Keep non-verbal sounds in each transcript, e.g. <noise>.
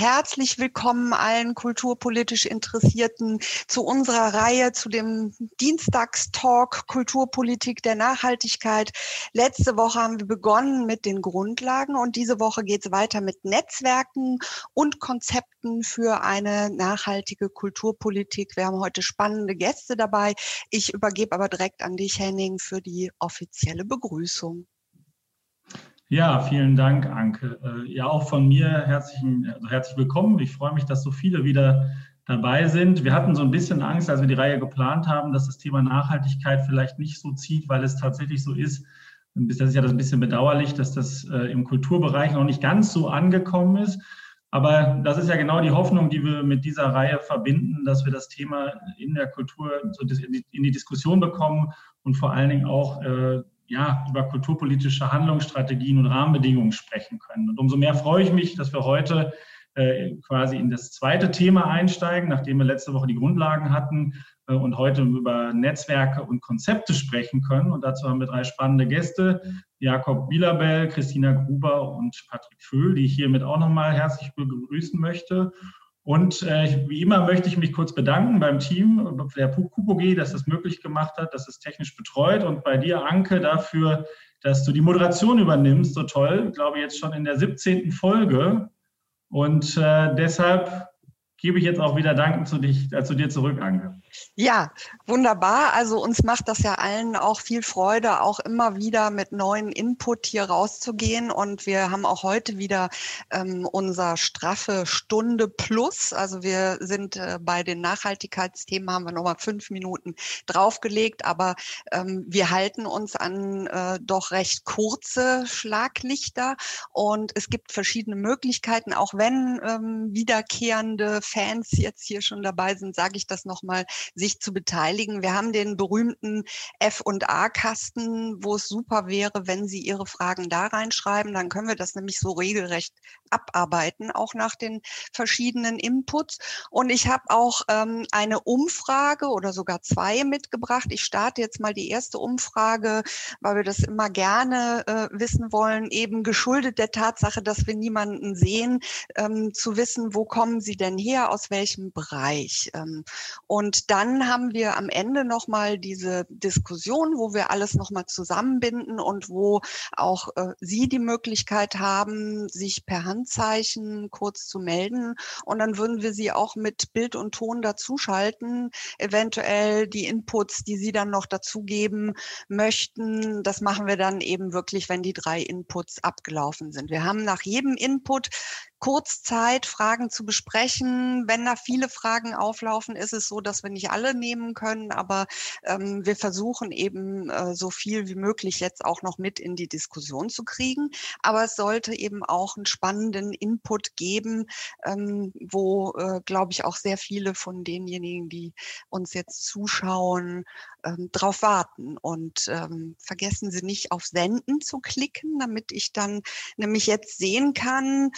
herzlich willkommen allen kulturpolitisch Interessierten zu unserer Reihe zu dem Dienstagstalk Kulturpolitik der Nachhaltigkeit. Letzte Woche haben wir begonnen mit den Grundlagen und diese Woche geht es weiter mit Netzwerken und Konzepten für eine nachhaltige Kulturpolitik. Wir haben heute spannende Gäste dabei. Ich übergebe aber direkt an dich, Henning, für die offizielle Begrüßung. Ja, vielen Dank, Anke. Äh, ja, auch von mir herzlichen, also herzlich willkommen. Ich freue mich, dass so viele wieder dabei sind. Wir hatten so ein bisschen Angst, als wir die Reihe geplant haben, dass das Thema Nachhaltigkeit vielleicht nicht so zieht, weil es tatsächlich so ist. Das ist ja das ein bisschen bedauerlich, dass das äh, im Kulturbereich noch nicht ganz so angekommen ist. Aber das ist ja genau die Hoffnung, die wir mit dieser Reihe verbinden, dass wir das Thema in der Kultur in die Diskussion bekommen und vor allen Dingen auch äh, ja, über kulturpolitische Handlungsstrategien und Rahmenbedingungen sprechen können. Und umso mehr freue ich mich, dass wir heute äh, quasi in das zweite Thema einsteigen, nachdem wir letzte Woche die Grundlagen hatten äh, und heute über Netzwerke und Konzepte sprechen können. Und dazu haben wir drei spannende Gäste, Jakob Bielabel, Christina Gruber und Patrick Föhl, die ich hiermit auch nochmal herzlich begrüßen möchte. Und äh, wie immer möchte ich mich kurz bedanken beim Team der KUPOG, dass das möglich gemacht hat, dass es technisch betreut und bei dir, Anke, dafür, dass du die Moderation übernimmst, so toll. Ich glaube, jetzt schon in der 17. Folge. Und äh, deshalb gebe ich jetzt auch wieder Danken zu, dich, äh, zu dir zurück, Anke. Ja, wunderbar. Also uns macht das ja allen auch viel Freude, auch immer wieder mit neuen Input hier rauszugehen. Und wir haben auch heute wieder ähm, unser straffe Stunde plus. Also wir sind äh, bei den Nachhaltigkeitsthemen, haben wir nochmal fünf Minuten draufgelegt, aber ähm, wir halten uns an äh, doch recht kurze Schlaglichter. Und es gibt verschiedene Möglichkeiten, auch wenn ähm, wiederkehrende Fans jetzt hier schon dabei sind, sage ich das nochmal sich zu beteiligen. Wir haben den berühmten F&A-Kasten, wo es super wäre, wenn Sie Ihre Fragen da reinschreiben. Dann können wir das nämlich so regelrecht abarbeiten, auch nach den verschiedenen Inputs. Und ich habe auch ähm, eine Umfrage oder sogar zwei mitgebracht. Ich starte jetzt mal die erste Umfrage, weil wir das immer gerne äh, wissen wollen, eben geschuldet der Tatsache, dass wir niemanden sehen, ähm, zu wissen, wo kommen Sie denn her, aus welchem Bereich. Ähm, und dann haben wir am Ende nochmal diese Diskussion, wo wir alles nochmal zusammenbinden und wo auch äh, Sie die Möglichkeit haben, sich per Handzeichen kurz zu melden. Und dann würden wir Sie auch mit Bild und Ton dazuschalten, eventuell die Inputs, die Sie dann noch dazugeben möchten. Das machen wir dann eben wirklich, wenn die drei Inputs abgelaufen sind. Wir haben nach jedem Input kurz Zeit, Fragen zu besprechen. Wenn da viele Fragen auflaufen, ist es so, dass wir nicht alle nehmen können, aber ähm, wir versuchen eben äh, so viel wie möglich jetzt auch noch mit in die Diskussion zu kriegen. Aber es sollte eben auch einen spannenden Input geben, ähm, wo, äh, glaube ich, auch sehr viele von denjenigen, die uns jetzt zuschauen, ähm, drauf warten. Und ähm, vergessen Sie nicht auf Senden zu klicken, damit ich dann nämlich jetzt sehen kann,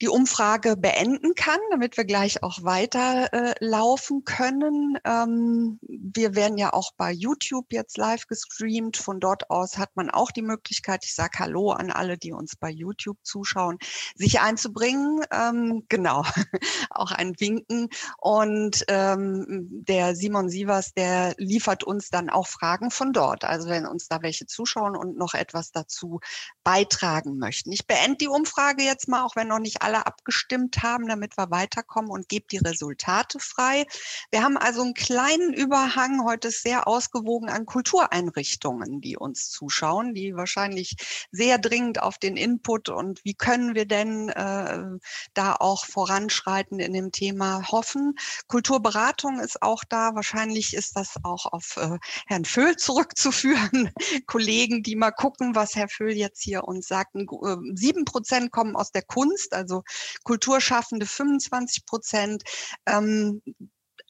die Umfrage beenden kann, damit wir gleich auch weiter äh, laufen können. Ähm, wir werden ja auch bei YouTube jetzt live gestreamt. Von dort aus hat man auch die Möglichkeit, ich sage Hallo an alle, die uns bei YouTube zuschauen, sich einzubringen. Ähm, genau, <laughs> auch ein Winken. Und ähm, der Simon Sievers, der liefert uns dann auch Fragen von dort. Also wenn uns da welche zuschauen und noch etwas dazu beitragen möchten. Ich beende die Umfrage jetzt mal, auch wenn noch nicht alle abgestimmt haben, damit wir weiterkommen und gebe die Resultate frei. Wir haben also einen kleinen Überhang. Heute sehr ausgewogen an Kultureinrichtungen, die uns zuschauen, die wahrscheinlich sehr dringend auf den Input und wie können wir denn äh, da auch voranschreiten in dem Thema hoffen. Kulturberatung ist auch da. Wahrscheinlich ist das auch auf äh, Herrn Föhl zurückzuführen. <laughs> Kollegen, die mal gucken, was Herr Föhl jetzt hier uns sagt. Äh, sieben Prozent kommen aus der Kunst, also Kulturschaffende 25 Prozent. Ähm,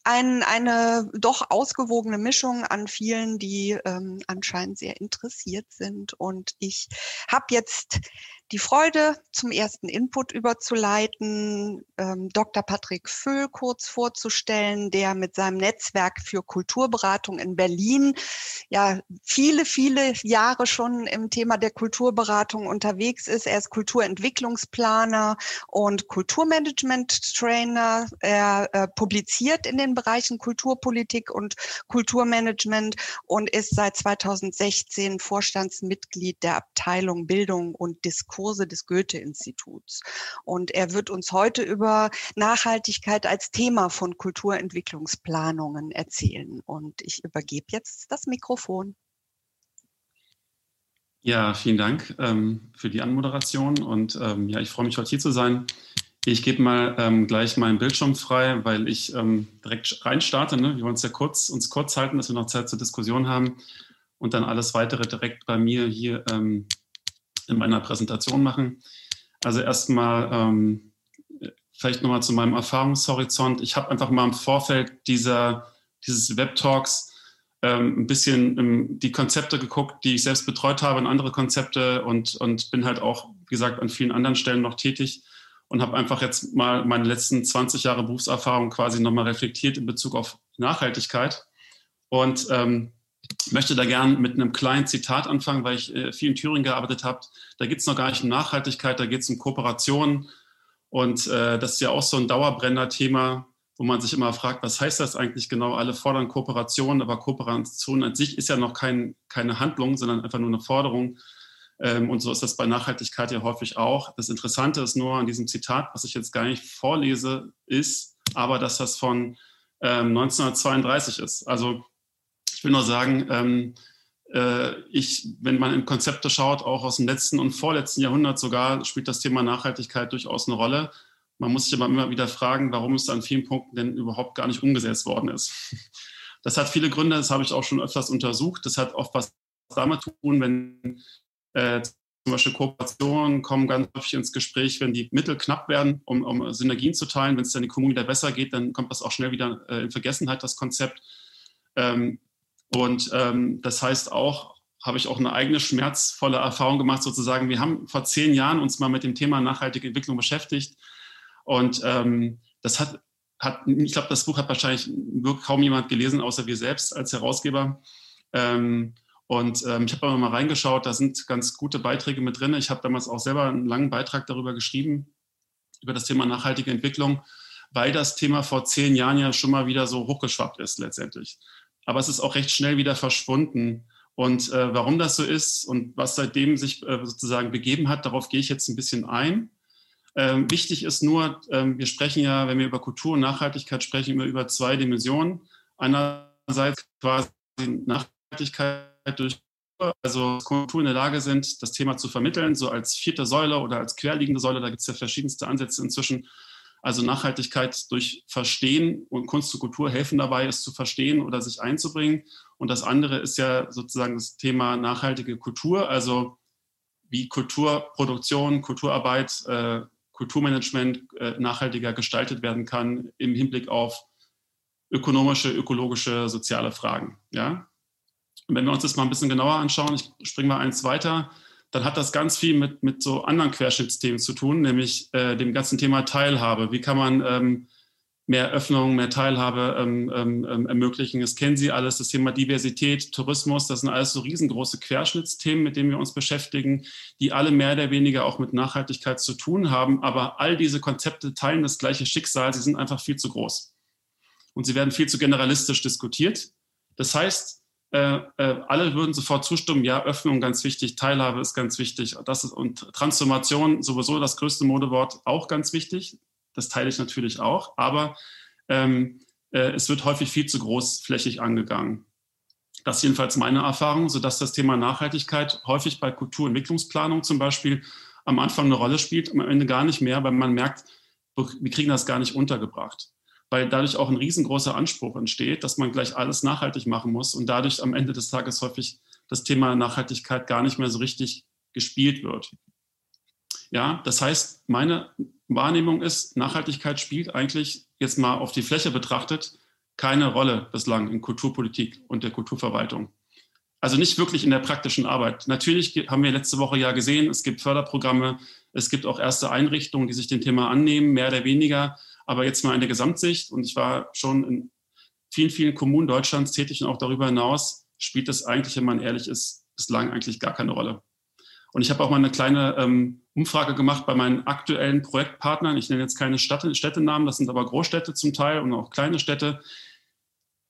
ein, eine doch ausgewogene Mischung an vielen, die ähm, anscheinend sehr interessiert sind. Und ich habe jetzt die Freude, zum ersten Input überzuleiten, ähm, Dr. Patrick Föhl kurz vorzustellen, der mit seinem Netzwerk für Kulturberatung in Berlin ja viele, viele Jahre schon im Thema der Kulturberatung unterwegs ist. Er ist Kulturentwicklungsplaner und Kulturmanagement-Trainer. Er äh, publiziert in den Bereichen Kulturpolitik und Kulturmanagement und ist seit 2016 Vorstandsmitglied der Abteilung Bildung und Diskurse des Goethe-Instituts. Und er wird uns heute über Nachhaltigkeit als Thema von Kulturentwicklungsplanungen erzählen. Und ich übergebe jetzt das Mikrofon. Ja, vielen Dank ähm, für die Anmoderation und ähm, ja, ich freue mich heute hier zu sein. Ich gebe mal ähm, gleich meinen Bildschirm frei, weil ich ähm, direkt reinstarte. Ne? Wir wollen uns ja kurz, uns kurz halten, dass wir noch Zeit zur Diskussion haben und dann alles weitere direkt bei mir hier ähm, in meiner Präsentation machen. Also erstmal ähm, vielleicht nochmal zu meinem Erfahrungshorizont. Ich habe einfach mal im Vorfeld dieser, dieses Web-Talks ähm, ein bisschen ähm, die Konzepte geguckt, die ich selbst betreut habe, in andere Konzepte und, und bin halt auch, wie gesagt, an vielen anderen Stellen noch tätig und habe einfach jetzt mal meine letzten 20 Jahre Berufserfahrung quasi nochmal reflektiert in Bezug auf Nachhaltigkeit. Und ähm, möchte da gern mit einem kleinen Zitat anfangen, weil ich äh, viel in Thüringen gearbeitet habe. Da geht es noch gar nicht um Nachhaltigkeit, da geht es um Kooperation. Und äh, das ist ja auch so ein Dauerbrenner-Thema, wo man sich immer fragt, was heißt das eigentlich genau? Alle fordern Kooperation, aber Kooperation an sich ist ja noch kein, keine Handlung, sondern einfach nur eine Forderung. Ähm, und so ist das bei Nachhaltigkeit ja häufig auch. Das Interessante ist nur an diesem Zitat, was ich jetzt gar nicht vorlese, ist aber, dass das von ähm, 1932 ist. Also will nur sagen, ähm, äh, ich, wenn man in Konzepte schaut, auch aus dem letzten und vorletzten Jahrhundert sogar, spielt das Thema Nachhaltigkeit durchaus eine Rolle. Man muss sich aber immer wieder fragen, warum es an vielen Punkten denn überhaupt gar nicht umgesetzt worden ist. <laughs> Das hat viele Gründe, das habe ich auch schon öfters untersucht. Das hat oft was damit zu tun, wenn äh, zum Beispiel Kooperationen kommen ganz häufig ins Gespräch, wenn die Mittel knapp werden, um, um Synergien zu teilen. Wenn es dann die Kommune wieder besser geht, dann kommt das auch schnell wieder äh, in Vergessenheit, das Konzept. Ähm, und ähm, das heißt auch, habe ich auch eine eigene schmerzvolle Erfahrung gemacht, sozusagen. Wir haben vor zehn Jahren uns mal mit dem Thema nachhaltige Entwicklung beschäftigt. Und ähm, das hat, hat ich glaube, das Buch hat wahrscheinlich kaum jemand gelesen, außer wir selbst als Herausgeber. Ähm, und ähm, ich habe aber mal reingeschaut, da sind ganz gute Beiträge mit drin. Ich habe damals auch selber einen langen Beitrag darüber geschrieben, über das Thema nachhaltige Entwicklung, weil das Thema vor zehn Jahren ja schon mal wieder so hochgeschwappt ist letztendlich aber es ist auch recht schnell wieder verschwunden. Und äh, warum das so ist und was seitdem sich äh, sozusagen begeben hat, darauf gehe ich jetzt ein bisschen ein. Ähm, wichtig ist nur, ähm, wir sprechen ja, wenn wir über Kultur und Nachhaltigkeit sprechen, immer über zwei Dimensionen. Einerseits quasi Nachhaltigkeit durch, also Kultur in der Lage sind, das Thema zu vermitteln, so als vierte Säule oder als querliegende Säule. Da gibt es ja verschiedenste Ansätze inzwischen. Also Nachhaltigkeit durch Verstehen und Kunst und Kultur helfen dabei, es zu verstehen oder sich einzubringen. Und das andere ist ja sozusagen das Thema nachhaltige Kultur, also wie Kulturproduktion, Kulturarbeit, äh, Kulturmanagement äh, nachhaltiger gestaltet werden kann im Hinblick auf ökonomische, ökologische, soziale Fragen. Ja? Und wenn wir uns das mal ein bisschen genauer anschauen, ich springe mal eins weiter, dann hat das ganz viel mit, mit so anderen Querschnittsthemen zu tun, nämlich äh, dem ganzen Thema Teilhabe. Wie kann man ähm, mehr Öffnung, mehr Teilhabe ähm, ähm, ähm, ermöglichen? Das kennen Sie alles, das Thema Diversität, Tourismus, das sind alles so riesengroße Querschnittsthemen, mit denen wir uns beschäftigen, die alle mehr oder weniger auch mit Nachhaltigkeit zu tun haben. Aber all diese Konzepte teilen das gleiche Schicksal, sie sind einfach viel zu groß. Und sie werden viel zu generalistisch diskutiert. Das heißt, äh, äh, alle würden sofort zustimmen, ja, Öffnung ganz wichtig, Teilhabe ist ganz wichtig. Das ist, und Transformation sowieso das größte Modewort, auch ganz wichtig. Das teile ich natürlich auch, aber ähm, äh, es wird häufig viel zu großflächig angegangen. Das ist jedenfalls meine Erfahrung, sodass das Thema Nachhaltigkeit häufig bei Kulturentwicklungsplanung zum Beispiel am Anfang eine Rolle spielt, am Ende gar nicht mehr, weil man merkt, wir kriegen das gar nicht untergebracht weil dadurch auch ein riesengroßer Anspruch entsteht, dass man gleich alles nachhaltig machen muss und dadurch am Ende des Tages häufig das Thema Nachhaltigkeit gar nicht mehr so richtig gespielt wird. Ja, das heißt, meine Wahrnehmung ist, Nachhaltigkeit spielt eigentlich jetzt mal auf die Fläche betrachtet keine Rolle bislang in Kulturpolitik und der Kulturverwaltung. also nicht wirklich in der praktischen Arbeit. Natürlich haben wir letzte Woche ja gesehen, es gibt Förderprogramme, es gibt auch erste Einrichtungen, die sich dem Thema annehmen, mehr oder weniger. Aber jetzt mal in der Gesamtsicht, und ich war schon in vielen, vielen Kommunen Deutschlands tätig und auch darüber hinaus, spielt das eigentlich, wenn man ehrlich ist, bislang eigentlich gar keine Rolle. Und ich habe auch mal eine kleine ähm, Umfrage gemacht bei meinen aktuellen Projektpartnern. Ich nenne jetzt keine Stadt, Städtenamen, das sind aber Großstädte zum Teil und auch kleine Städte.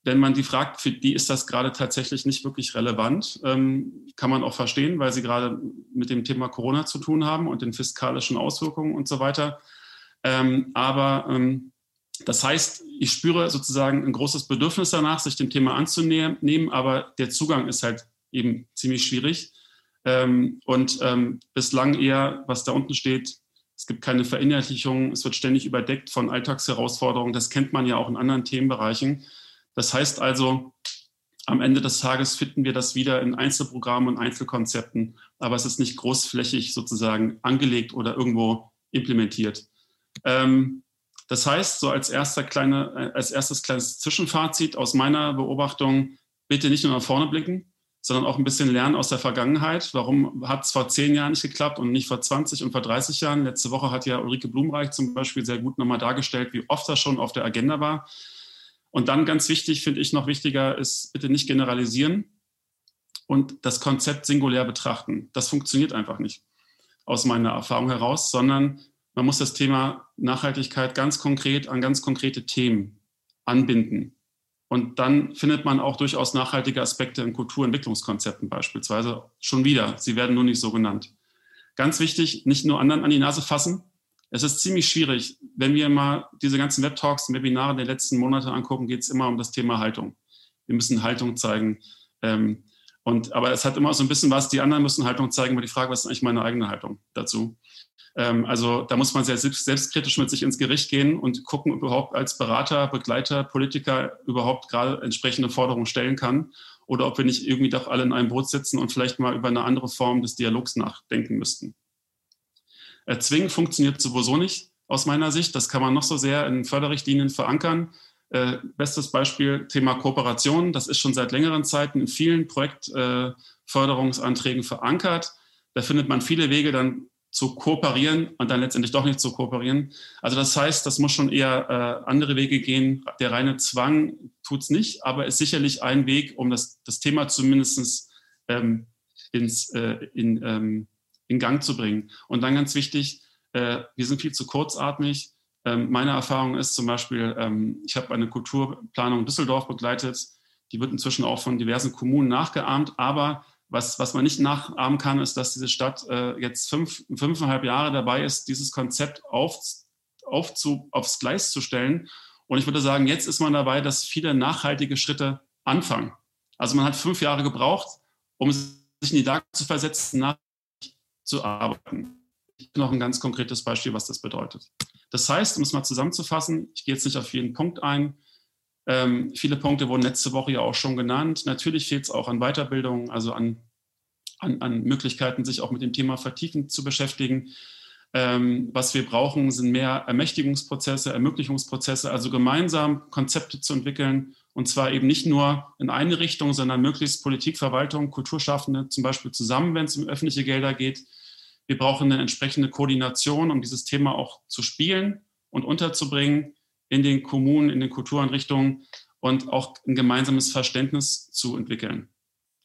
Wenn man die fragt, für die ist das gerade tatsächlich nicht wirklich relevant. Ähm, kann man auch verstehen, weil sie gerade mit dem Thema Corona zu tun haben und den fiskalischen Auswirkungen und so weiter. Ähm, aber ähm, das heißt, ich spüre sozusagen ein großes Bedürfnis danach, sich dem Thema anzunehmen, aber der Zugang ist halt eben ziemlich schwierig. Ähm, und ähm, bislang eher, was da unten steht, es gibt keine Verinnerlichung, es wird ständig überdeckt von Alltagsherausforderungen. Das kennt man ja auch in anderen Themenbereichen. Das heißt also, am Ende des Tages finden wir das wieder in Einzelprogrammen und Einzelkonzepten, aber es ist nicht großflächig sozusagen angelegt oder irgendwo implementiert. Ähm, das heißt, so als, erster kleine, äh, als erstes kleines Zwischenfazit aus meiner Beobachtung, bitte nicht nur nach vorne blicken, sondern auch ein bisschen lernen aus der Vergangenheit. Warum hat es vor zehn Jahren nicht geklappt und nicht vor 20 und vor 30 Jahren? Letzte Woche hat ja Ulrike Blumreich zum Beispiel sehr gut nochmal dargestellt, wie oft das schon auf der Agenda war. Und dann ganz wichtig, finde ich noch wichtiger, ist bitte nicht generalisieren und das Konzept singulär betrachten. Das funktioniert einfach nicht aus meiner Erfahrung heraus, sondern man muss das Thema Nachhaltigkeit ganz konkret an ganz konkrete Themen anbinden. Und dann findet man auch durchaus nachhaltige Aspekte in Kulturentwicklungskonzepten beispielsweise schon wieder. Sie werden nur nicht so genannt. Ganz wichtig, nicht nur anderen an die Nase fassen. Es ist ziemlich schwierig. Wenn wir mal diese ganzen Webtalks Webinare der letzten Monate angucken, geht es immer um das Thema Haltung. Wir müssen Haltung zeigen. Ähm, und, aber es hat immer so ein bisschen was, die anderen müssen Haltung zeigen, aber die Frage, was ist eigentlich meine eigene Haltung dazu? Ähm, also da muss man sehr selbst, selbstkritisch mit sich ins Gericht gehen und gucken, ob überhaupt als Berater, Begleiter, Politiker überhaupt gerade entsprechende Forderungen stellen kann oder ob wir nicht irgendwie doch alle in einem Boot sitzen und vielleicht mal über eine andere Form des Dialogs nachdenken müssten. Erzwingen funktioniert sowieso nicht aus meiner Sicht. Das kann man noch so sehr in Förderrichtlinien verankern. Äh, bestes Beispiel Thema Kooperation. Das ist schon seit längeren Zeiten in vielen Projektförderungsanträgen äh, verankert. Da findet man viele Wege, dann zu kooperieren und dann letztendlich doch nicht zu kooperieren. Also das heißt, das muss schon eher äh, andere Wege gehen. Der reine Zwang tut es nicht, aber ist sicherlich ein Weg, um das, das Thema zumindest ähm, ins, äh, in, ähm, in Gang zu bringen. Und dann ganz wichtig, äh, wir sind viel zu kurzatmig. Ähm, meine Erfahrung ist zum Beispiel, ähm, ich habe eine Kulturplanung in Düsseldorf begleitet, die wird inzwischen auch von diversen Kommunen nachgeahmt, aber was, was man nicht nachahmen kann, ist, dass diese Stadt äh, jetzt fünf, fünfeinhalb Jahre dabei ist, dieses Konzept auf, auf zu, aufs Gleis zu stellen. Und ich würde sagen, jetzt ist man dabei, dass viele nachhaltige Schritte anfangen. Also man hat fünf Jahre gebraucht, um sich in die Lage zu versetzen, nachhaltig zu arbeiten. Noch ein ganz konkretes Beispiel, was das bedeutet. Das heißt, um es mal zusammenzufassen, ich gehe jetzt nicht auf jeden Punkt ein, ähm, viele Punkte wurden letzte Woche ja auch schon genannt. Natürlich fehlt es auch an Weiterbildung, also an, an, an, Möglichkeiten, sich auch mit dem Thema vertiefend zu beschäftigen. Ähm, was wir brauchen, sind mehr Ermächtigungsprozesse, Ermöglichungsprozesse, also gemeinsam Konzepte zu entwickeln. Und zwar eben nicht nur in eine Richtung, sondern möglichst Politik, Verwaltung, Kulturschaffende zum Beispiel zusammen, wenn es um öffentliche Gelder geht. Wir brauchen eine entsprechende Koordination, um dieses Thema auch zu spielen und unterzubringen in den Kommunen, in den Kultureinrichtungen und auch ein gemeinsames Verständnis zu entwickeln.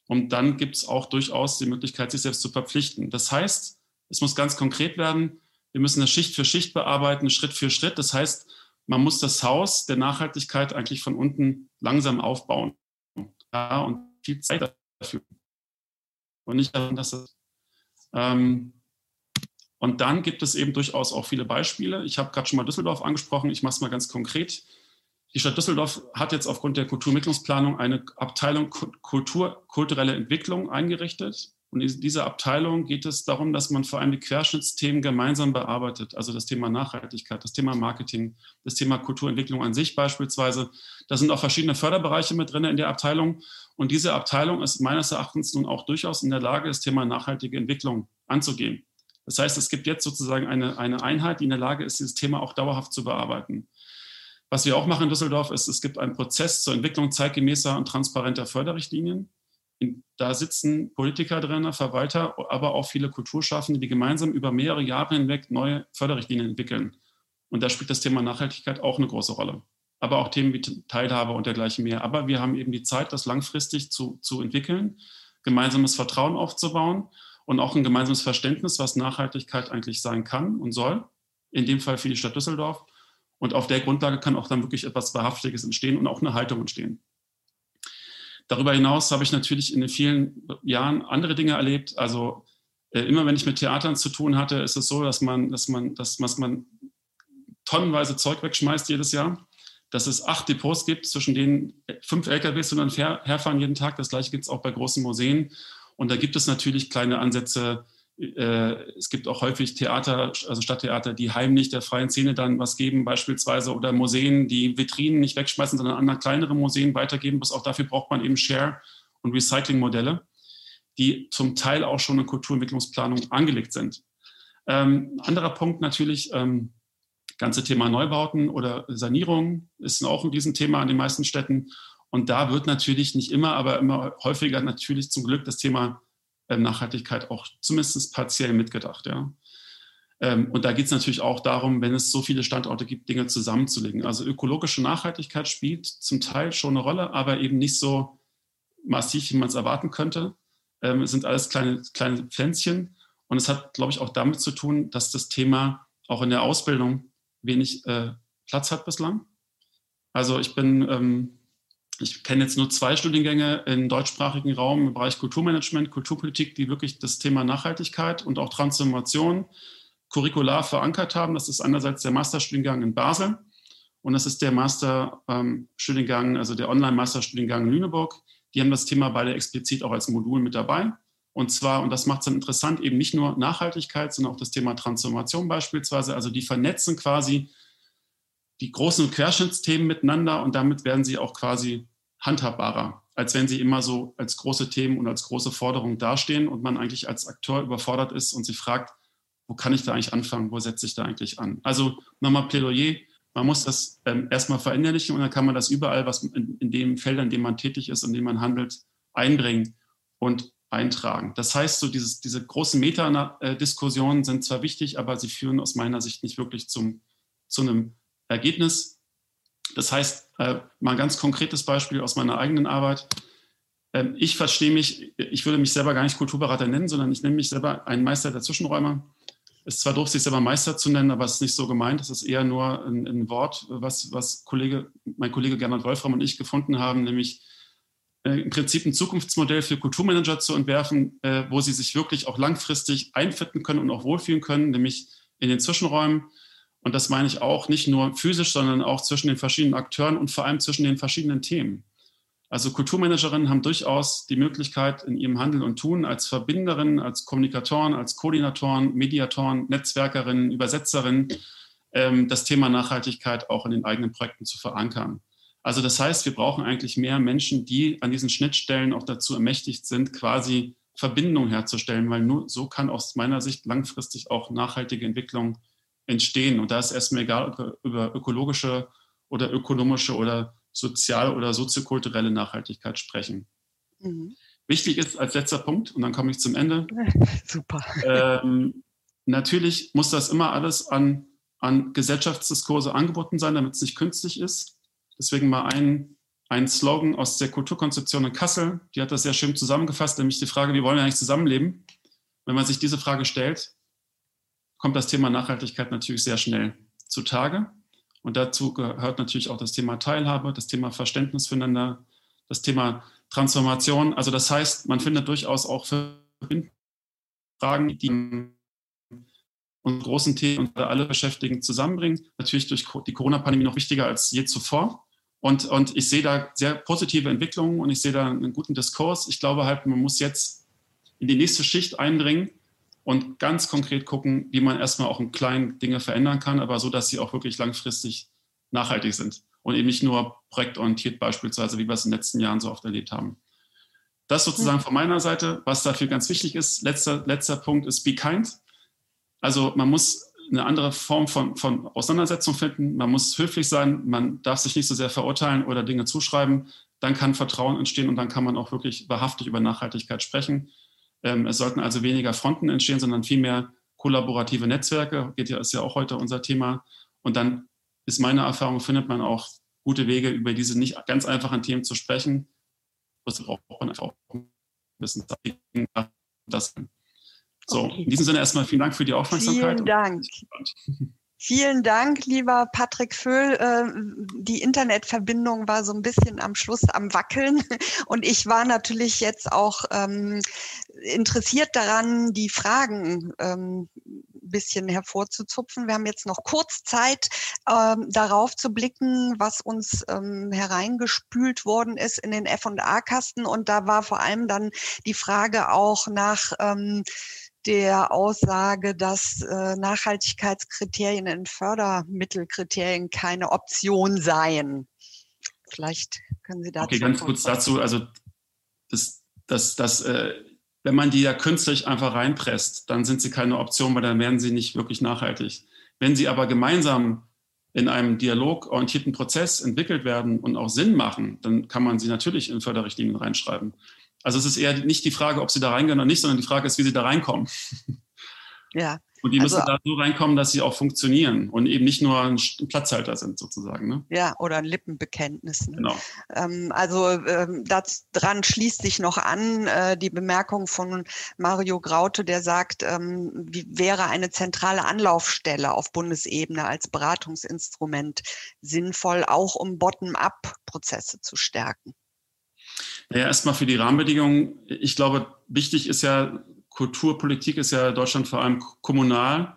Und dann gibt es auch durchaus die Möglichkeit, sich selbst zu verpflichten. Das heißt, es muss ganz konkret werden. Wir müssen das Schicht für Schicht bearbeiten, Schritt für Schritt. Das heißt, man muss das Haus der Nachhaltigkeit eigentlich von unten langsam aufbauen. Ja, und viel Zeit dafür. Und nicht, dass das, ähm, und dann gibt es eben durchaus auch viele Beispiele. Ich habe gerade schon mal Düsseldorf angesprochen. Ich mache es mal ganz konkret. Die Stadt Düsseldorf hat jetzt aufgrund der Kulturentwicklungsplanung eine Abteilung Kultur, kulturelle Entwicklung eingerichtet. Und in dieser Abteilung geht es darum, dass man vor allem die Querschnittsthemen gemeinsam bearbeitet. Also das Thema Nachhaltigkeit, das Thema Marketing, das Thema Kulturentwicklung an sich beispielsweise. Da sind auch verschiedene Förderbereiche mit drin in der Abteilung. Und diese Abteilung ist meines Erachtens nun auch durchaus in der Lage, das Thema nachhaltige Entwicklung anzugehen. Das heißt, es gibt jetzt sozusagen eine, eine Einheit, die in der Lage ist, dieses Thema auch dauerhaft zu bearbeiten. Was wir auch machen in Düsseldorf ist, es gibt einen Prozess zur Entwicklung zeitgemäßer und transparenter Förderrichtlinien. da sitzen Politiker drin, Verwalter, aber auch viele Kulturschaffende, die gemeinsam über mehrere Jahre hinweg neue Förderrichtlinien entwickeln. Und da spielt das Thema Nachhaltigkeit auch eine große Rolle. Aber auch Themen wie Teilhabe und dergleichen mehr. Aber wir haben eben die Zeit, das langfristig zu, zu entwickeln, gemeinsames Vertrauen aufzubauen und auch ein gemeinsames Verständnis, was Nachhaltigkeit eigentlich sein kann und soll. In dem Fall für die Stadt Düsseldorf. Und auf der Grundlage kann auch dann wirklich etwas Wahrhaftiges entstehen und auch eine Haltung entstehen. Darüber hinaus habe ich natürlich in den vielen Jahren andere Dinge erlebt. Also äh, immer wenn ich mit Theatern zu tun hatte, ist es so, dass man, dass man, dass, man tonnenweise Zeug wegschmeißt jedes Jahr. Dass es acht Depots gibt, zwischen denen fünf LKWs und dann herfahren jeden Tag. Das gleiche gibt es auch bei großen Museen. Und da gibt es natürlich kleine Ansätze, äh, es gibt auch häufig Theater, also Stadttheater, die heimlich der freien Szene dann was geben, beispielsweise, oder Museen, die Vitrinen nicht wegschmeißen, sondern an kleinere Museen weitergeben. Bis auch dafür braucht man eben Share- und Recycling-Modelle, die zum Teil auch schon in Kulturentwicklungsplanung angelegt sind. Ähm, anderer Punkt natürlich, ähm, ganze Thema Neubauten oder Sanierung ist auch in diesem Thema an den meisten Städten. Und da wird natürlich nicht immer, aber immer häufiger natürlich zum Glück das Thema ähm, Nachhaltigkeit auch zumindest partiell mitgedacht. Ja. Ähm, und da geht es natürlich auch darum, wenn es so viele Standorte gibt, Dinge zusammenzulegen. Also ökologische Nachhaltigkeit spielt zum Teil schon eine Rolle, aber eben nicht so massiv, wie man es erwarten könnte. Ähm, es sind alles kleine, kleine Pflänzchen. Und es hat, glaube ich, auch damit zu tun, dass das Thema auch in der Ausbildung wenig äh, Platz hat bislang. Also ich bin ähm, ich kenne jetzt nur zwei Studiengänge im deutschsprachigen Raum im Bereich Kulturmanagement, Kulturpolitik, die wirklich das Thema Nachhaltigkeit und auch Transformation curricular verankert haben. Das ist einerseits der Masterstudiengang in Basel und das ist der Masterstudiengang, also der Online-Masterstudiengang in Lüneburg. Die haben das Thema beide explizit auch als Modul mit dabei. Und zwar, und das macht es dann interessant, eben nicht nur Nachhaltigkeit, sondern auch das Thema Transformation beispielsweise. Also die vernetzen quasi die großen Querschnittsthemen miteinander und damit werden sie auch quasi handhabbarer, als wenn sie immer so als große Themen und als große Forderungen dastehen und man eigentlich als Akteur überfordert ist und sich fragt, wo kann ich da eigentlich anfangen, wo setze ich da eigentlich an? Also nochmal Plädoyer, man muss das ähm, erstmal verinnerlichen und dann kann man das überall, was in, in dem Feld, in dem man tätig ist, in dem man handelt, einbringen und eintragen. Das heißt, so dieses, diese großen Metadiskussionen sind zwar wichtig, aber sie führen aus meiner Sicht nicht wirklich zum, zu einem Ergebnis. Das heißt, äh, mal ein ganz konkretes Beispiel aus meiner eigenen Arbeit. Ähm, ich verstehe mich, ich würde mich selber gar nicht Kulturberater nennen, sondern ich nenne mich selber einen Meister der Zwischenräume. Es ist zwar doof, sich selber Meister zu nennen, aber es ist nicht so gemeint. Es ist eher nur ein, ein Wort, was, was Kollege, mein Kollege Gernot Wolfram und ich gefunden haben, nämlich äh, im Prinzip ein Zukunftsmodell für Kulturmanager zu entwerfen, äh, wo sie sich wirklich auch langfristig einfinden können und auch wohlfühlen können, nämlich in den Zwischenräumen und das meine ich auch nicht nur physisch, sondern auch zwischen den verschiedenen Akteuren und vor allem zwischen den verschiedenen Themen. Also Kulturmanagerinnen haben durchaus die Möglichkeit in ihrem Handeln und Tun als Verbinderinnen, als Kommunikatoren, als Koordinatoren, Mediatoren, Netzwerkerinnen, Übersetzerinnen ähm, das Thema Nachhaltigkeit auch in den eigenen Projekten zu verankern. Also das heißt, wir brauchen eigentlich mehr Menschen, die an diesen Schnittstellen auch dazu ermächtigt sind, quasi Verbindungen herzustellen, weil nur so kann aus meiner Sicht langfristig auch nachhaltige Entwicklung entstehen. Und da ist erstmal egal, ob wir über ökologische oder ökonomische oder sozial- oder soziokulturelle Nachhaltigkeit sprechen. Mhm. Wichtig ist als letzter Punkt, und dann komme ich zum Ende. <laughs> Super. Ähm, natürlich muss das immer alles an, an Gesellschaftsdiskurse angeboten sein, damit es nicht künstlich ist. Deswegen mal ein, ein Slogan aus der Kulturkonzeption in Kassel, die hat das sehr schön zusammengefasst, nämlich die Frage, wie wollen wir eigentlich zusammenleben? Wenn man sich diese Frage stellt, kommt das Thema Nachhaltigkeit natürlich sehr schnell zutage. Und dazu gehört natürlich auch das Thema Teilhabe, das Thema Verständnis füreinander, das Thema Transformation. Also das heißt, man findet durchaus auch Fragen, die und großen Themen und alle Beschäftigten zusammenbringen. Natürlich durch die Corona-Pandemie noch wichtiger als je zuvor. Und, und ich sehe da sehr positive Entwicklungen und ich sehe da einen guten Diskurs. Ich glaube halt, man muss jetzt in die nächste Schicht eindringen und ganz konkret gucken, wie man erstmal auch in kleinen Dinge verändern kann, aber so, dass sie auch wirklich langfristig nachhaltig sind und eben nicht nur projektorientiert beispielsweise, wie wir es in den letzten Jahren so oft erlebt haben. Das sozusagen von meiner Seite, was dafür ganz wichtig ist. Letzter, letzter Punkt ist Be Kind. Also man muss eine andere Form von, von Auseinandersetzung finden. Man muss höflich sein. Man darf sich nicht so sehr verurteilen oder Dinge zuschreiben. dann kann Vertrauen entstehen und dann kann man auch wirklich wahrhaftig über Nachhaltigkeit sprechen. Ähm, es sollten also weniger Fronten entstehen, sondern vielmehr kollaborative Netzwerke, geht ja, ist ja auch heute unser Thema. Und dann ist meine Erfahrung, findet man auch gute Wege, über diese nicht ganz einfachen Themen zu sprechen. Das braucht man einfach auch ein bisschen das. So, okay. in diesem Sinne erstmal vielen Dank für die Aufmerksamkeit. Vielen Dank. <laughs> Vielen Dank, lieber Patrick Föhl. Äh, die Internetverbindung war so ein bisschen am Schluss am Wackeln <laughs> und ich war natürlich jetzt auch ähm, interessiert daran, die Fragen ähm, bisschen hervorzuzupfen. Wir haben jetzt noch kurz Zeit, ähm, darauf zu blicken, was uns hereingespült worden ist in den F&A-Kasten. Und da war vor allem dann die Frage auch nach der Aussage, dass äh, Nachhaltigkeitskriterien in Fördermittelkriterien keine Option seien. Vielleicht können Sie dazu. Okay, ganz kurz dazu. Also, das, das, das, äh, wenn man die ja künstlich einfach reinpresst, dann sind sie keine Option, weil dann werden sie nicht wirklich nachhaltig. Wenn sie aber gemeinsam in einem dialogorientierten Prozess entwickelt werden und auch Sinn machen, dann kann man sie natürlich in Förderrichtlinien reinschreiben. Also es ist eher nicht die Frage, ob sie da reingehen oder nicht, sondern die Frage ist, wie sie da reinkommen. <laughs> Ja. Und die müssen also, da so reinkommen, dass sie auch funktionieren und eben nicht nur ein Platzhalter sind sozusagen. Ne? Ja, oder ein Lippenbekenntnis. Ne? Genau. Ähm, also ähm, daran schließt sich noch an äh, die Bemerkung von Mario Graute, der sagt, ähm, wie wäre eine zentrale Anlaufstelle auf Bundesebene als Beratungsinstrument sinnvoll, auch um Bottom-up-Prozesse zu stärken. Ja, erstmal für die Rahmenbedingungen. Ich glaube, wichtig ist ja, Kulturpolitik ist ja in Deutschland vor allem kommunal.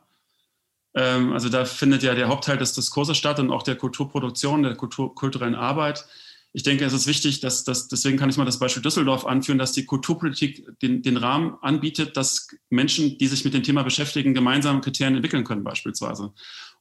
Ähm, also da findet ja der Hauptteil des Diskurses statt und auch der Kulturproduktion, der Kultur, kulturellen Arbeit. Ich denke, es ist wichtig, dass, dass deswegen kann ich mal das Beispiel Düsseldorf anführen, dass die Kulturpolitik den, den Rahmen anbietet, dass Menschen, die sich mit dem Thema beschäftigen, gemeinsame Kriterien entwickeln können beispielsweise.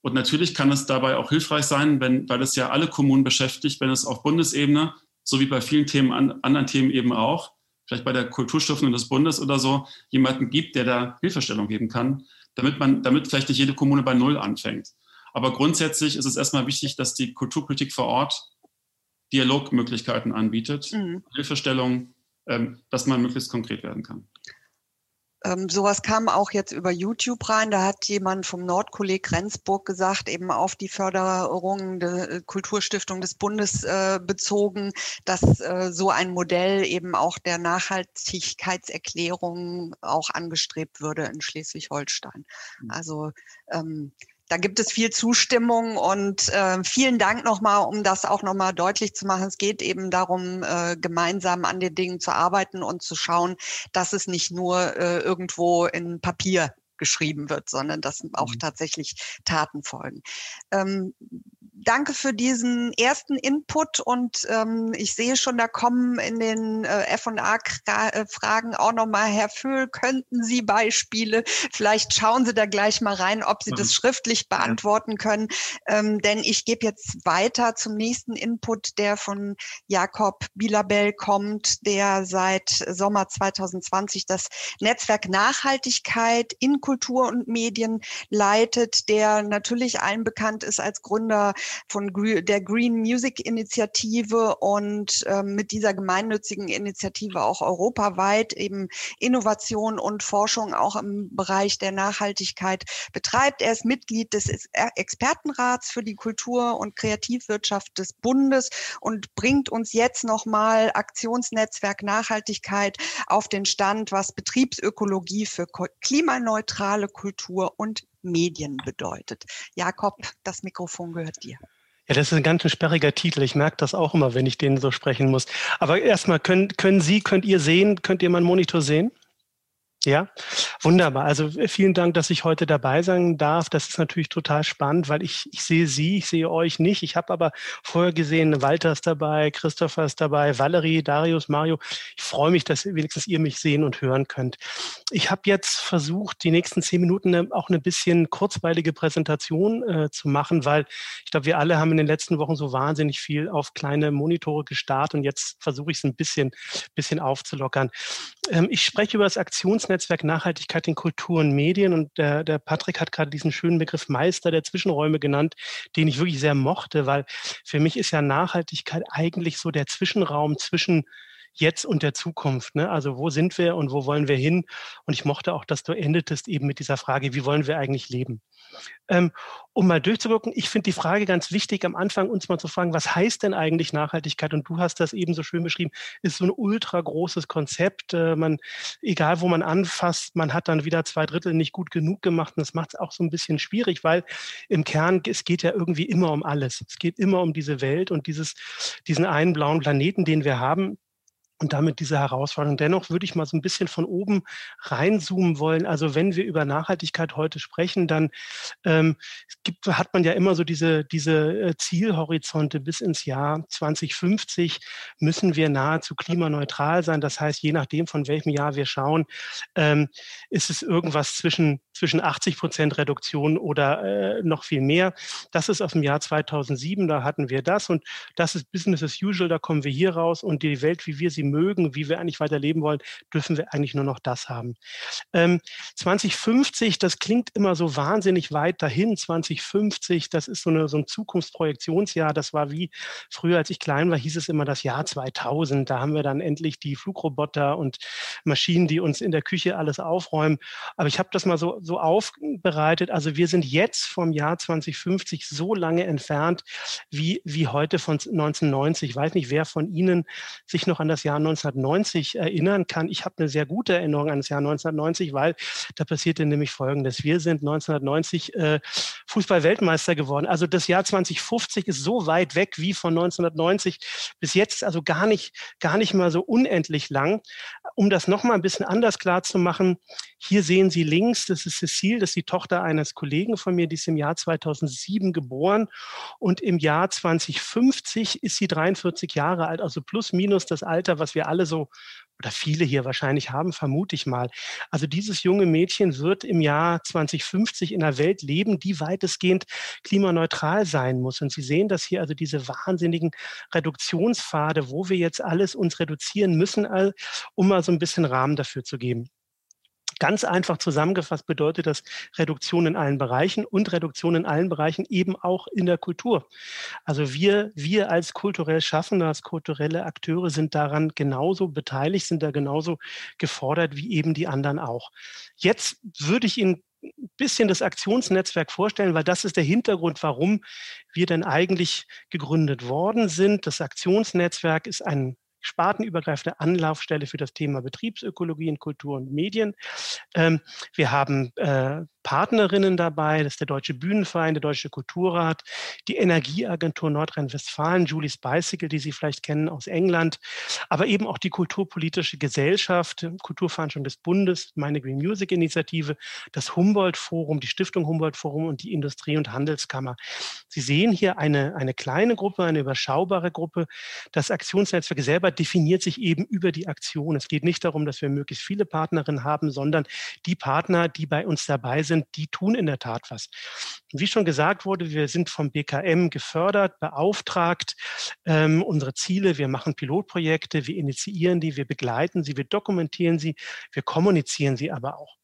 Und natürlich kann es dabei auch hilfreich sein, wenn, weil es ja alle Kommunen beschäftigt, wenn es auf Bundesebene so wie bei vielen Themen, an, anderen Themen eben auch, vielleicht bei der Kulturstiftung des Bundes oder so, jemanden gibt, der da Hilfestellung geben kann, damit man, damit vielleicht nicht jede Kommune bei Null anfängt. Aber grundsätzlich ist es erstmal wichtig, dass die Kulturpolitik vor Ort Dialogmöglichkeiten anbietet, mhm. Hilfestellung, ähm, dass man möglichst konkret werden kann. Ähm, sowas kam auch jetzt über YouTube rein. Da hat jemand vom Nordkolleg Rendsburg gesagt, eben auf die Förderung der äh, Kulturstiftung des Bundes äh, bezogen, dass äh, so ein Modell eben auch der Nachhaltigkeitserklärung auch angestrebt würde in Schleswig-Holstein. Mhm. Also ähm, da gibt es viel Zustimmung und äh, vielen Dank nochmal, um das auch nochmal deutlich zu machen. Es geht eben darum, äh, gemeinsam an den Dingen zu arbeiten und zu schauen, dass es nicht nur äh, irgendwo in Papier geschrieben wird, sondern dass auch mhm. tatsächlich Taten folgen. Ähm, danke für diesen ersten Input und ähm, ich sehe schon, da kommen in den äh, F&A-Fragen auch nochmal, Herr Föhl, könnten Sie Beispiele, vielleicht schauen Sie da gleich mal rein, ob Sie mhm. das schriftlich beantworten können, ähm, denn ich gebe jetzt weiter zum nächsten Input, der von Jakob Bilabel kommt, der seit Sommer 2020 das Netzwerk Nachhaltigkeit in Kultur und Medien leitet, der natürlich allen bekannt ist als Gründer von der Green Music Initiative und ähm, mit dieser gemeinnützigen Initiative auch europaweit eben Innovation und Forschung auch im Bereich der Nachhaltigkeit betreibt. Er ist Mitglied des Expertenrats für die Kultur- und Kreativwirtschaft des Bundes und bringt uns jetzt nochmal Aktionsnetzwerk Nachhaltigkeit auf den Stand, was Betriebsökologie für klimaneutrale Kultur und Medien bedeutet. Jakob, das Mikrofon gehört dir. Ja, das ist ein ganz sperriger Titel. Ich merke das auch immer, wenn ich den so sprechen muss. Aber erstmal, können, können Sie, könnt ihr sehen, könnt ihr meinen Monitor sehen? Ja, wunderbar. Also äh, vielen Dank, dass ich heute dabei sein darf. Das ist natürlich total spannend, weil ich, ich sehe Sie, ich sehe euch nicht. Ich habe aber vorher gesehen, Walter ist dabei, Christopher ist dabei, Valerie, Darius, Mario. Ich freue mich, dass wenigstens ihr mich sehen und hören könnt. Ich habe jetzt versucht, die nächsten zehn Minuten auch eine bisschen kurzweilige Präsentation äh, zu machen, weil ich glaube, wir alle haben in den letzten Wochen so wahnsinnig viel auf kleine Monitore gestartet und jetzt versuche ich es ein bisschen, bisschen aufzulockern. Ähm, ich spreche über das Aktionsnetzwerk Aktionsnetzwerk Nachhaltigkeit in Kultur und Medien. Und der, der Patrick hat gerade diesen schönen Begriff Meister der Zwischenräume genannt, den ich wirklich sehr mochte, weil für mich ist ja Nachhaltigkeit eigentlich so der Zwischenraum zwischen Jetzt und der Zukunft. Ne? Also wo sind wir und wo wollen wir hin? Und ich mochte auch, dass du endetest eben mit dieser Frage, wie wollen wir eigentlich leben? Ähm, um mal durchzuwirken, ich finde die Frage ganz wichtig, am Anfang uns mal zu fragen, was heißt denn eigentlich Nachhaltigkeit? Und du hast das eben so schön beschrieben, ist so ein ultra großes Konzept. Äh, man, egal wo man anfasst, man hat dann wieder zwei Drittel nicht gut genug gemacht. Und das macht es auch so ein bisschen schwierig, weil im Kern, es geht ja irgendwie immer um alles. Es geht immer um diese Welt und dieses, diesen einen blauen Planeten, den wir haben und damit diese Herausforderung. Dennoch würde ich mal so ein bisschen von oben reinzoomen wollen. Also wenn wir über Nachhaltigkeit heute sprechen, dann ähm, gibt, hat man ja immer so diese, diese äh, Zielhorizonte bis ins Jahr 2050 müssen wir nahezu klimaneutral sein. Das heißt, je nachdem, von welchem Jahr wir schauen, ähm, ist es irgendwas zwischen, zwischen 80 Prozent Reduktion oder äh, noch viel mehr. Das ist aus dem Jahr 2007, da hatten wir das und das ist Business as usual, da kommen wir hier raus und die Welt, wie wir sie mögen, wie wir eigentlich weiterleben wollen, dürfen wir eigentlich nur noch das haben. Ähm, 2050, das klingt immer so wahnsinnig weit dahin. 2050, das ist so, eine, so ein Zukunftsprojektionsjahr. Das war wie früher, als ich klein war, hieß es immer das Jahr 2000. Da haben wir dann endlich die Flugroboter und Maschinen, die uns in der Küche alles aufräumen. Aber ich habe das mal so, so aufbereitet. Also wir sind jetzt vom Jahr 2050 so lange entfernt wie, wie heute von 1990. Ich weiß nicht, wer von Ihnen sich noch an das Jahr 1990 erinnern kann. Ich habe eine sehr gute Erinnerung an das Jahr 1990, weil da passierte nämlich Folgendes. Wir sind 1990 äh, Fußball-Weltmeister geworden. Also das Jahr 2050 ist so weit weg wie von 1990 bis jetzt, also gar nicht, gar nicht mal so unendlich lang. Um das nochmal ein bisschen anders klar zu machen, hier sehen Sie links, das ist Cecile, das ist die Tochter eines Kollegen von mir, die ist im Jahr 2007 geboren und im Jahr 2050 ist sie 43 Jahre alt, also plus minus das Alter, was wir alle so oder viele hier wahrscheinlich haben, vermute ich mal. Also dieses junge Mädchen wird im Jahr 2050 in einer Welt leben, die weitestgehend klimaneutral sein muss. Und Sie sehen das hier, also diese wahnsinnigen Reduktionspfade, wo wir jetzt alles uns reduzieren müssen, um mal so ein bisschen Rahmen dafür zu geben. Ganz einfach zusammengefasst bedeutet das Reduktion in allen Bereichen und Reduktion in allen Bereichen eben auch in der Kultur. Also wir, wir als kulturell Schaffende, als kulturelle Akteure sind daran genauso beteiligt, sind da genauso gefordert wie eben die anderen auch. Jetzt würde ich Ihnen ein bisschen das Aktionsnetzwerk vorstellen, weil das ist der Hintergrund, warum wir denn eigentlich gegründet worden sind. Das Aktionsnetzwerk ist ein spartenübergreifende Anlaufstelle für das Thema Betriebsökologie in Kultur und Medien. Ähm, wir haben äh, Partnerinnen dabei, das ist der Deutsche Bühnenverein, der Deutsche Kulturrat, die Energieagentur Nordrhein-Westfalen, Julie's Bicycle, die Sie vielleicht kennen aus England, aber eben auch die Kulturpolitische Gesellschaft, Kulturveranstaltung des Bundes, meine Green Music Initiative, das Humboldt-Forum, die Stiftung Humboldt-Forum und die Industrie- und Handelskammer. Sie sehen hier eine, eine kleine Gruppe, eine überschaubare Gruppe. Das Aktionsnetzwerk selber definiert sich eben über die Aktion. Es geht nicht darum, dass wir möglichst viele Partnerinnen haben, sondern die Partner, die bei uns dabei sind, sind, die tun in der Tat was. Wie schon gesagt wurde, wir sind vom BKM gefördert, beauftragt. Ähm, unsere Ziele, wir machen Pilotprojekte, wir initiieren die, wir begleiten sie, wir dokumentieren sie, wir kommunizieren sie aber auch.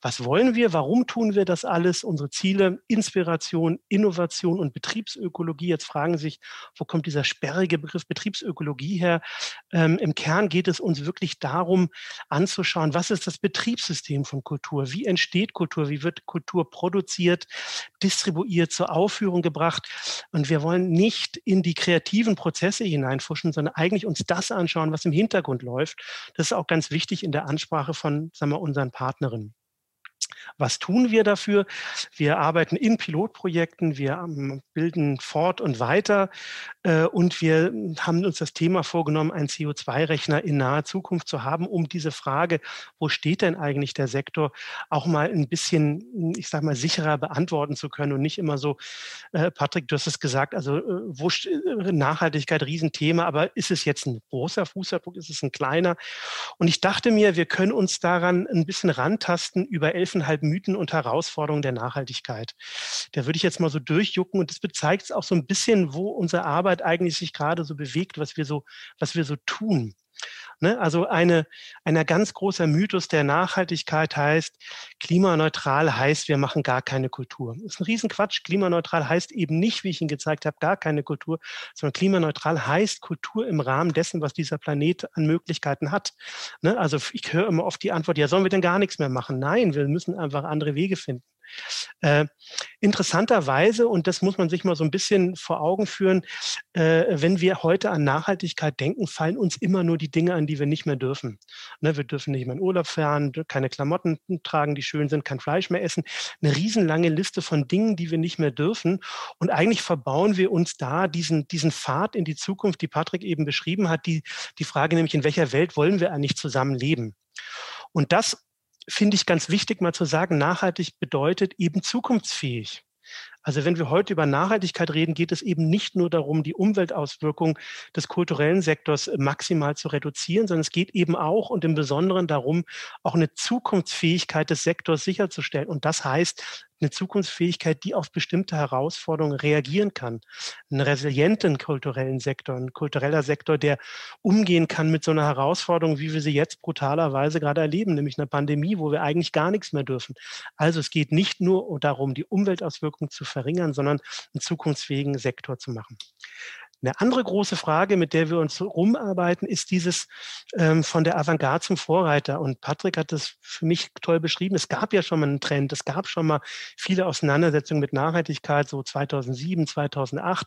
Was wollen wir? Warum tun wir das alles? Unsere Ziele, Inspiration, Innovation und Betriebsökologie. Jetzt fragen sich, wo kommt dieser sperrige Begriff Betriebsökologie her? Ähm, Im Kern geht es uns wirklich darum, anzuschauen, was ist das Betriebssystem von Kultur? Wie entsteht Kultur? Wie wird Kultur produziert, distribuiert, zur Aufführung gebracht? Und wir wollen nicht in die kreativen Prozesse hineinfuschen, sondern eigentlich uns das anschauen, was im Hintergrund läuft. Das ist auch ganz wichtig in der Ansprache von sagen wir, unseren Partnerinnen. Was tun wir dafür? Wir arbeiten in Pilotprojekten, wir ähm, bilden fort und weiter und wir haben uns das Thema vorgenommen, einen CO2-Rechner in naher Zukunft zu haben, um diese Frage, wo steht denn eigentlich der Sektor, auch mal ein bisschen, ich sage mal, sicherer beantworten zu können und nicht immer so, äh, Patrick, du hast es gesagt, also äh, wo Nachhaltigkeit, Riesenthema, aber ist es jetzt ein großer Fußabdruck, ist es ein kleiner? Und ich dachte mir, wir können uns daran ein bisschen rantasten über elf elfeinhalb Mythen und Herausforderungen der Nachhaltigkeit. Da würde ich jetzt mal so durchjucken und das bezeigt auch so ein bisschen, wo unsere Arbeit eigentlich sich gerade so bewegt, was wir so, was wir so tun. Ne? Also eine, ein ganz großer Mythos der Nachhaltigkeit heißt, klimaneutral heißt, wir machen gar keine Kultur. Das ist ein Riesenquatsch. Klimaneutral heißt eben nicht, wie ich Ihnen gezeigt habe, gar keine Kultur, sondern klimaneutral heißt Kultur im Rahmen dessen, was dieser Planet an Möglichkeiten hat. Ne? Also ich höre immer oft die Antwort, ja, sollen wir denn gar nichts mehr machen? Nein, wir müssen einfach andere Wege finden. Äh, interessanterweise, und das muss man sich mal so ein bisschen vor Augen führen, äh, wenn wir heute an Nachhaltigkeit denken, fallen uns immer nur die Dinge an, die wir nicht mehr dürfen. Ne, wir dürfen nicht mehr in Urlaub fahren, keine Klamotten tragen, die schön sind, kein Fleisch mehr essen. Eine riesenlange Liste von Dingen, die wir nicht mehr dürfen. Und eigentlich verbauen wir uns da diesen, diesen Pfad in die Zukunft, die Patrick eben beschrieben hat, die, die Frage nämlich, in welcher Welt wollen wir eigentlich zusammen leben? Und das finde ich ganz wichtig mal zu sagen, nachhaltig bedeutet eben zukunftsfähig. Also wenn wir heute über Nachhaltigkeit reden, geht es eben nicht nur darum, die Umweltauswirkungen des kulturellen Sektors maximal zu reduzieren, sondern es geht eben auch und im Besonderen darum, auch eine Zukunftsfähigkeit des Sektors sicherzustellen. Und das heißt, eine Zukunftsfähigkeit, die auf bestimmte Herausforderungen reagieren kann. Einen resilienten kulturellen Sektor, ein kultureller Sektor, der umgehen kann mit so einer Herausforderung, wie wir sie jetzt brutalerweise gerade erleben, nämlich einer Pandemie, wo wir eigentlich gar nichts mehr dürfen. Also es geht nicht nur darum, die Umweltauswirkungen zu verringern, sondern einen zukunftsfähigen Sektor zu machen. Eine andere große Frage, mit der wir uns rumarbeiten, ist dieses ähm, von der Avantgarde zum Vorreiter. Und Patrick hat das für mich toll beschrieben. Es gab ja schon mal einen Trend. Es gab schon mal viele Auseinandersetzungen mit Nachhaltigkeit, so 2007, 2008.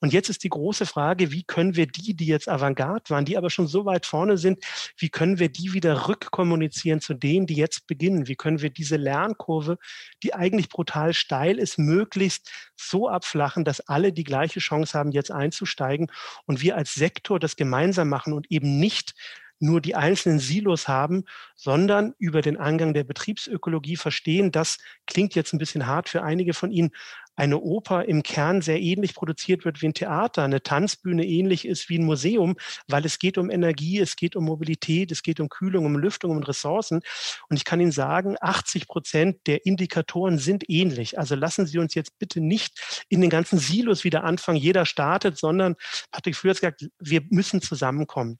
Und jetzt ist die große Frage, wie können wir die, die jetzt Avantgarde waren, die aber schon so weit vorne sind, wie können wir die wieder rückkommunizieren zu denen, die jetzt beginnen? Wie können wir diese Lernkurve, die eigentlich brutal steil ist, möglichst so abflachen, dass alle die gleiche Chance haben, jetzt einzusteigen? Einzusteigen und wir als Sektor das gemeinsam machen und eben nicht nur die einzelnen Silos haben, sondern über den Angang der Betriebsökologie verstehen, das klingt jetzt ein bisschen hart für einige von Ihnen, eine Oper im Kern sehr ähnlich produziert wird wie ein Theater, eine Tanzbühne ähnlich ist wie ein Museum, weil es geht um Energie, es geht um Mobilität, es geht um Kühlung, um Lüftung, um Ressourcen. Und ich kann Ihnen sagen, 80 Prozent der Indikatoren sind ähnlich. Also lassen Sie uns jetzt bitte nicht in den ganzen Silos wieder anfangen, jeder startet, sondern, Patrick früher hat gesagt, wir müssen zusammenkommen.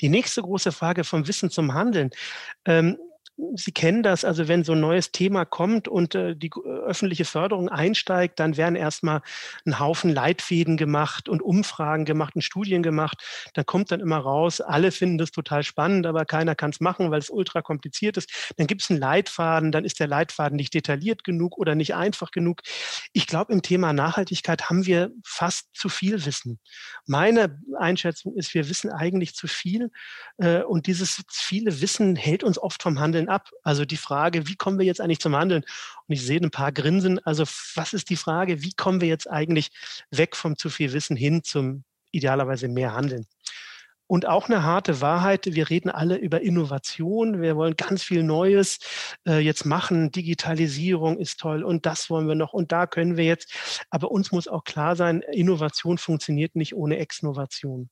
Die nächste große Frage vom Wissen zum Handeln. Ähm, Sie kennen das, also wenn so ein neues Thema kommt und äh, die äh, öffentliche Förderung einsteigt, dann werden erstmal ein Haufen Leitfäden gemacht und Umfragen gemacht und Studien gemacht. Dann kommt dann immer raus, alle finden das total spannend, aber keiner kann es machen, weil es ultra kompliziert ist. Dann gibt es einen Leitfaden, dann ist der Leitfaden nicht detailliert genug oder nicht einfach genug. Ich glaube, im Thema Nachhaltigkeit haben wir fast zu viel Wissen. Meine Einschätzung ist, wir wissen eigentlich zu viel äh, und dieses viele Wissen hält uns oft vom Handeln Handeln ab? Also die Frage, wie kommen wir jetzt eigentlich zum Handeln? Und ich sehe ein paar Grinsen. Also was ist die Frage, wie kommen wir jetzt eigentlich weg vom zu viel Wissen hin zum idealerweise mehr Handeln? Und auch eine harte Wahrheit, wir reden alle über Innovation, wir wollen ganz viel Neues äh, jetzt machen, Digitalisierung ist toll und das wollen wir noch und da können wir jetzt. Aber uns muss auch klar sein, Innovation funktioniert nicht ohne Exnovation.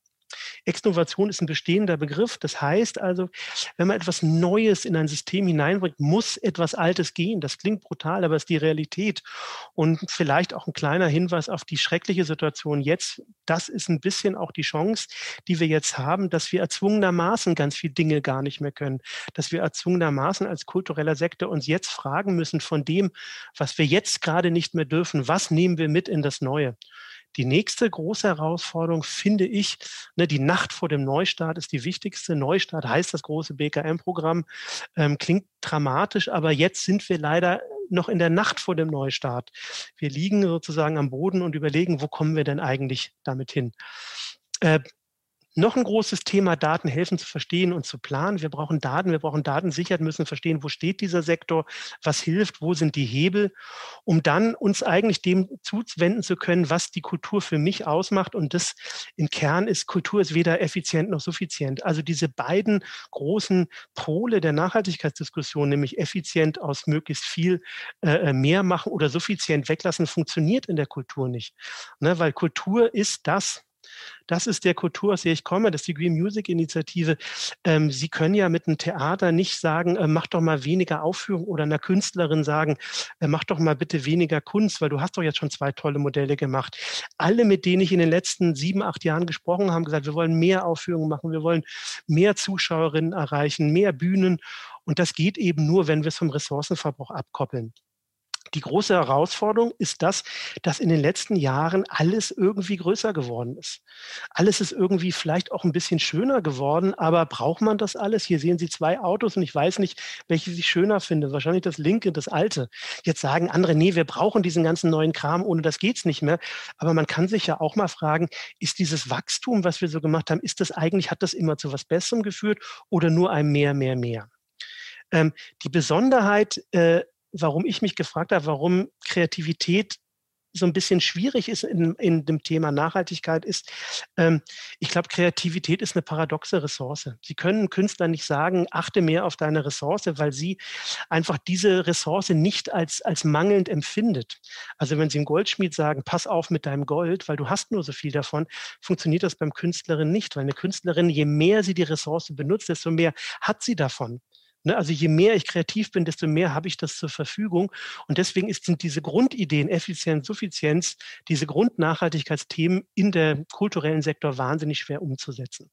Exnovation ist ein bestehender Begriff. Das heißt also, wenn man etwas Neues in ein System hineinbringt, muss etwas Altes gehen. Das klingt brutal, aber es ist die Realität. Und vielleicht auch ein kleiner Hinweis auf die schreckliche Situation jetzt. Das ist ein bisschen auch die Chance, die wir jetzt haben, dass wir erzwungenermaßen ganz viele Dinge gar nicht mehr können. Dass wir erzwungenermaßen als kultureller Sektor uns jetzt fragen müssen von dem, was wir jetzt gerade nicht mehr dürfen, was nehmen wir mit in das Neue. Die nächste große Herausforderung finde ich, ne, die Nacht vor dem Neustart ist die wichtigste. Neustart heißt das große BKM-Programm, ähm, klingt dramatisch, aber jetzt sind wir leider noch in der Nacht vor dem Neustart. Wir liegen sozusagen am Boden und überlegen, wo kommen wir denn eigentlich damit hin? Noch ein großes Thema, Daten helfen zu verstehen und zu planen. Wir brauchen Daten, wir brauchen Datensicherheit, müssen verstehen, wo steht dieser Sektor, was hilft, wo sind die Hebel, um dann uns eigentlich dem zuwenden zu können, was die Kultur für mich ausmacht. Und das im Kern ist, Kultur ist weder effizient noch suffizient. Also diese beiden großen Pole der Nachhaltigkeitsdiskussion, nämlich effizient aus möglichst viel äh, äh mehr machen oder suffizient weglassen, funktioniert in der Kultur nicht. Ne, weil Kultur ist das, Das ist der Kultur, aus der ich komme, das ist die Green Music Initiative. Ähm, Sie können ja mit einem Theater nicht sagen, äh, mach doch mal weniger Aufführung oder einer Künstlerin sagen, äh, mach doch mal bitte weniger Kunst, weil du hast doch jetzt schon zwei tolle Modelle gemacht. Alle, mit denen ich in den letzten sieben, acht Jahren gesprochen habe, haben gesagt, wir wollen mehr Aufführungen machen, wir wollen mehr Zuschauerinnen erreichen, mehr Bühnen. Und das geht eben nur, wenn wir es vom Ressourcenverbrauch abkoppeln. Die große Herausforderung ist das, dass in den letzten Jahren alles irgendwie größer geworden ist. Alles ist irgendwie vielleicht auch ein bisschen schöner geworden, aber braucht man das alles? Hier sehen Sie zwei Autos und ich weiß nicht, welche Sie schöner finden. Wahrscheinlich das linke, das alte. Jetzt sagen andere, nee, wir brauchen diesen ganzen neuen Kram, ohne das geht's nicht mehr. Aber man kann sich ja auch mal fragen, ist dieses Wachstum, was wir so gemacht haben, ist das eigentlich, hat das immer zu was Besserem geführt oder nur ein mehr, mehr, mehr? Ähm, die Besonderheit äh, warum ich mich gefragt habe, warum Kreativität so ein bisschen schwierig ist in, in dem Thema Nachhaltigkeit ist, ähm, ich glaube, Kreativität ist eine paradoxe Ressource. Sie können Künstler nicht sagen, achte mehr auf deine Ressource, weil sie einfach diese Ressource nicht als, als mangelnd empfindet. Also wenn Sie einem Goldschmied sagen, pass auf mit deinem Gold, weil du hast nur so viel davon, funktioniert das beim Künstlerin nicht, weil eine Künstlerin, je mehr sie die Ressource benutzt, desto mehr hat sie davon. Ne, also je mehr ich kreativ bin, desto mehr habe ich das zur Verfügung. Und deswegen sind diese Grundideen, Effizienz, Suffizienz, diese Grundnachhaltigkeitsthemen in der kulturellen Sektor wahnsinnig schwer umzusetzen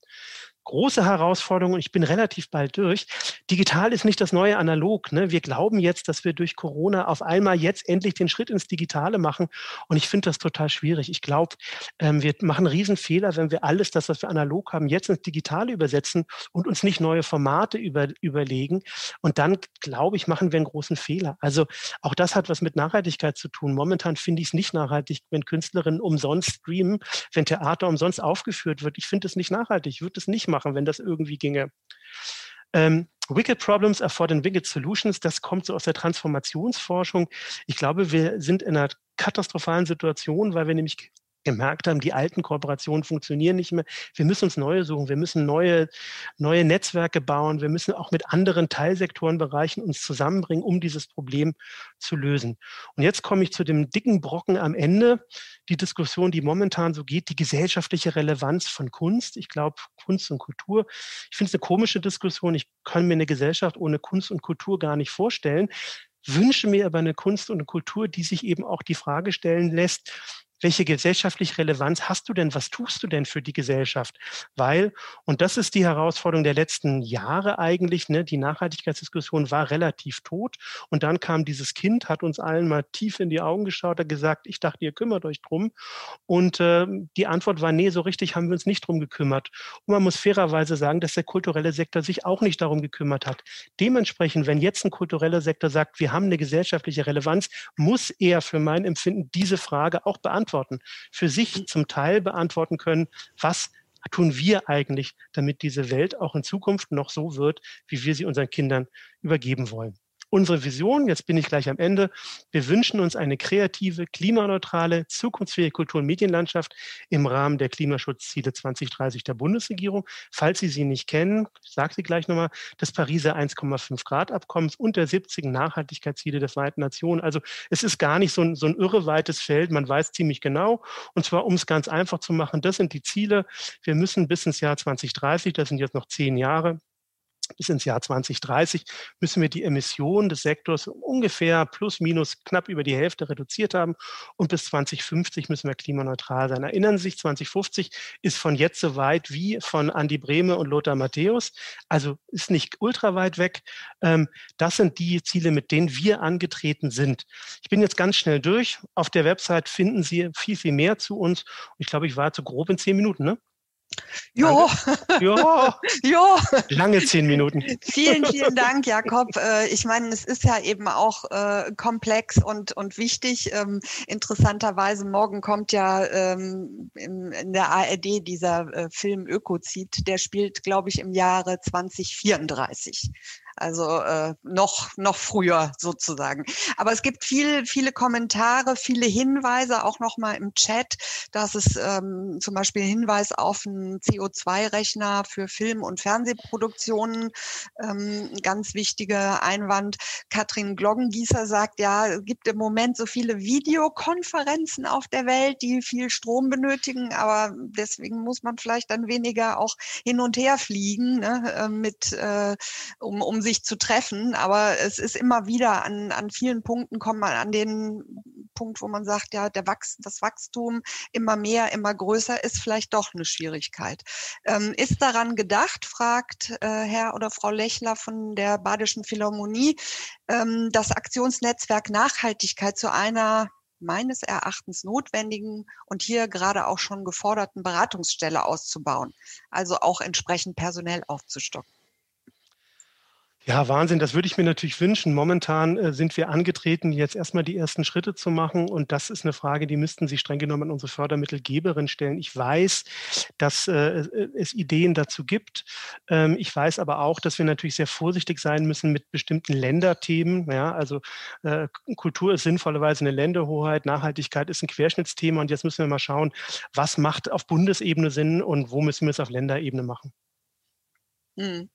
große Herausforderung und ich bin relativ bald durch. Digital ist nicht das neue Analog. Ne? Wir glauben jetzt, dass wir durch Corona auf einmal jetzt endlich den Schritt ins Digitale machen und ich finde das total schwierig. Ich glaube, ähm, wir machen einen Riesenfehler, wenn wir alles das, was wir analog haben, jetzt ins Digitale übersetzen und uns nicht neue Formate über, überlegen. Und dann, glaube ich, machen wir einen großen Fehler. Also auch das hat was mit Nachhaltigkeit zu tun. Momentan finde ich es nicht nachhaltig, wenn Künstlerinnen umsonst streamen, wenn Theater umsonst aufgeführt wird. Ich finde es nicht nachhaltig. Ich würde es nicht machen machen, wenn das irgendwie ginge. Ähm, Wicked Problems erfordern Wicked Solutions. Das kommt so aus der Transformationsforschung. Ich glaube, wir sind in einer katastrophalen Situation, weil wir nämlich gemerkt haben, die alten Kooperationen funktionieren nicht mehr. Wir müssen uns neue suchen. Wir müssen neue, neue Netzwerke bauen. Wir müssen auch mit anderen Teilsektorenbereichen uns zusammenbringen, um dieses Problem zu lösen. Und jetzt komme ich zu dem dicken Brocken am Ende. Die Diskussion, die momentan so geht, die gesellschaftliche Relevanz von Kunst. Ich glaube, Kunst und Kultur. Ich finde es eine komische Diskussion. Ich kann mir eine Gesellschaft ohne Kunst und Kultur gar nicht vorstellen wünsche mir aber eine Kunst und eine Kultur, die sich eben auch die Frage stellen lässt, welche gesellschaftliche Relevanz hast du denn? Was tust du denn für die Gesellschaft? Weil, und das ist die Herausforderung der letzten Jahre eigentlich, ne, die Nachhaltigkeitsdiskussion war relativ tot. Und dann kam dieses Kind, hat uns allen mal tief in die Augen geschaut, hat gesagt, ich dachte, ihr kümmert euch drum. Und äh, die Antwort war, nee, so richtig haben wir uns nicht drum gekümmert. Und man muss fairerweise sagen, dass der kulturelle Sektor sich auch nicht darum gekümmert hat. Dementsprechend, wenn jetzt ein kultureller Sektor sagt, wir haben eine gesellschaftliche Relevanz, muss er für mein Empfinden diese Frage auch beantworten beantworten, für sich zum Teil beantworten können, was tun wir eigentlich, damit diese Welt auch in Zukunft noch so wird, wie wir sie unseren Kindern übergeben wollen. Unsere Vision, jetzt bin ich gleich am Ende, wir wünschen uns eine kreative, klimaneutrale, zukunftsfähige Kultur- und Medienlandschaft im Rahmen der Klimaschutzziele 2030 der Bundesregierung. Falls Sie sie nicht kennen, ich sage sie gleich nochmal, des Pariser 1,5 Grad Abkommens und der 70 Nachhaltigkeitsziele der Vereinten Nationen. Also es ist gar nicht so ein, so ein irre weites Feld, man weiß ziemlich genau. Und zwar, um es ganz einfach zu machen, das sind die Ziele. Wir müssen bis ins Jahr 2030, das sind jetzt noch zehn Jahre, bis ins Jahr 2030 müssen wir die Emissionen des Sektors ungefähr plus minus knapp über die Hälfte reduziert haben und bis 2050 müssen wir klimaneutral sein. Erinnern Sie sich, 2050 ist von jetzt so weit wie von Andi Brehme und Lothar Matthäus, also ist nicht ultra weit weg. Ähm, das sind die Ziele, mit denen wir angetreten sind. Ich bin jetzt ganz schnell durch. Auf der Website finden Sie viel, viel mehr zu uns. Ich glaube, ich war zu grob in zehn Minuten, ne? Jo. <laughs> Jo. jo. Lange zehn Minuten. Vielen, vielen Dank, Jakob. Äh, ich meine, es ist ja eben auch äh, komplex und, und wichtig. Ähm, interessanterweise, morgen kommt ja ähm, in der ARD dieser äh, Film Ökozid. Der spielt, glaube ich, im Jahre 2034. Also äh, noch, noch früher sozusagen. Aber es gibt viel, viele Kommentare, viele Hinweise, auch nochmal im Chat, dass es ähm, zum Beispiel Hinweis auf einen CO2-Rechner für Film- und Fernsehproduktionen, ähm, ganz wichtiger Einwand. Katrin Gloggengießer sagt, ja, es gibt im Moment so viele Videokonferenzen auf der Welt, die viel Strom benötigen, aber deswegen muss man vielleicht dann weniger auch hin und her fliegen, ne, äh, mit, äh, um, um sich zu treffen. Aber es ist immer wieder an, an vielen Punkten kommt man an den Punkt, wo man sagt, ja, der Wachs, das Wachstum immer mehr, immer größer ist vielleicht doch eine Schwierigkeit. Ähm, ist daran gedacht, fragt äh, Herr oder Frau Lechler von der Badischen Philharmonie, ähm, das Aktionsnetzwerk Nachhaltigkeit zu einer meines Erachtens notwendigen und hier gerade auch schon geforderten Beratungsstelle auszubauen, also auch entsprechend personell aufzustocken. Ja, Wahnsinn, das würde ich mir natürlich wünschen. Momentan äh, sind wir angetreten, jetzt erstmal die ersten Schritte zu machen. Und das ist eine Frage, die müssten Sie streng genommen an unsere Fördermittelgeberin stellen. Ich weiß, dass äh, äh, es Ideen dazu gibt. Ähm, ich weiß aber auch, dass wir natürlich sehr vorsichtig sein müssen mit bestimmten Länderthemen. Ja, also äh, Kultur ist sinnvollerweise eine Länderhoheit, Nachhaltigkeit ist ein Querschnittsthema. Und jetzt müssen wir mal schauen, was macht auf Bundesebene Sinn und wo müssen wir es auf Länderebene machen. Hm.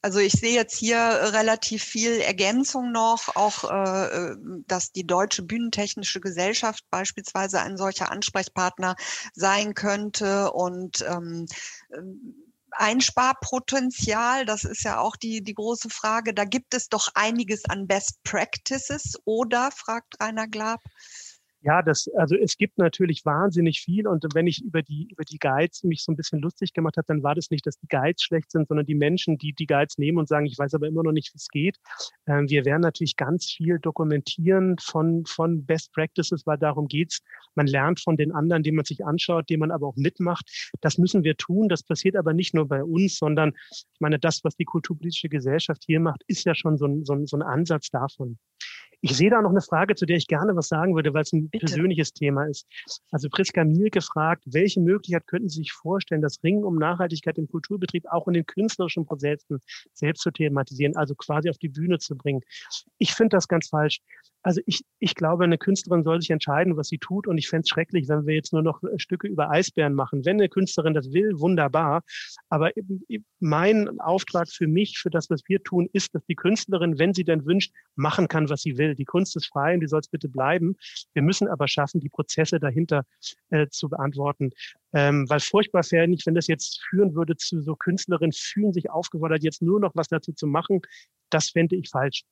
Also ich sehe jetzt hier relativ viel Ergänzung noch, auch äh, äh, dass die Deutsche Bühnentechnische Gesellschaft beispielsweise ein solcher Ansprechpartner sein könnte und ähm, Einsparpotenzial, das ist ja auch die, die große Frage. Da gibt es doch einiges an Best Practices, oder? fragt Rainer Glab. Ja, das, also es gibt natürlich wahnsinnig viel und wenn ich über die, über die Guides mich so ein bisschen lustig gemacht habe, dann war das nicht, dass die Guides schlecht sind, sondern die Menschen, die die Guides nehmen und sagen, ich weiß aber immer noch nicht, wie es geht. Ähm, wir werden natürlich ganz viel dokumentieren von, von Best Practices, weil darum geht's. Man lernt von den anderen, die man sich anschaut, die man aber auch mitmacht. Das müssen wir tun. Das passiert aber nicht nur bei uns, sondern ich meine, das, was die kulturpolitische Gesellschaft hier macht, ist ja schon so ein, so ein, so ein Ansatz davon. Ich sehe da noch eine Frage, zu der ich gerne was sagen würde, weil es ein Bitte. persönliches Thema ist. Also Priska Mielke fragt, welche Möglichkeit könnten Sie sich vorstellen, das Ringen um Nachhaltigkeit im Kulturbetrieb auch in den künstlerischen Prozessen selbst zu thematisieren, also quasi auf die Bühne zu bringen? Ich finde das ganz falsch. Also ich, ich glaube, eine Künstlerin soll sich entscheiden, was sie tut. Und ich fände es schrecklich, wenn wir jetzt nur noch Stücke über Eisbären machen. Wenn eine Künstlerin das will, wunderbar. Aber mein Auftrag für mich, für das, was wir tun, ist, dass die Künstlerin, wenn sie denn wünscht, machen kann, was sie will. Die Kunst ist frei und die soll es bitte bleiben. Wir müssen aber schaffen, die Prozesse dahinter äh, zu beantworten. Ähm, weil furchtbar wäre nicht, wenn das jetzt führen würde zu so Künstlerinnen fühlen sich aufgefordert, jetzt nur noch was dazu zu machen. Das fände ich falsch.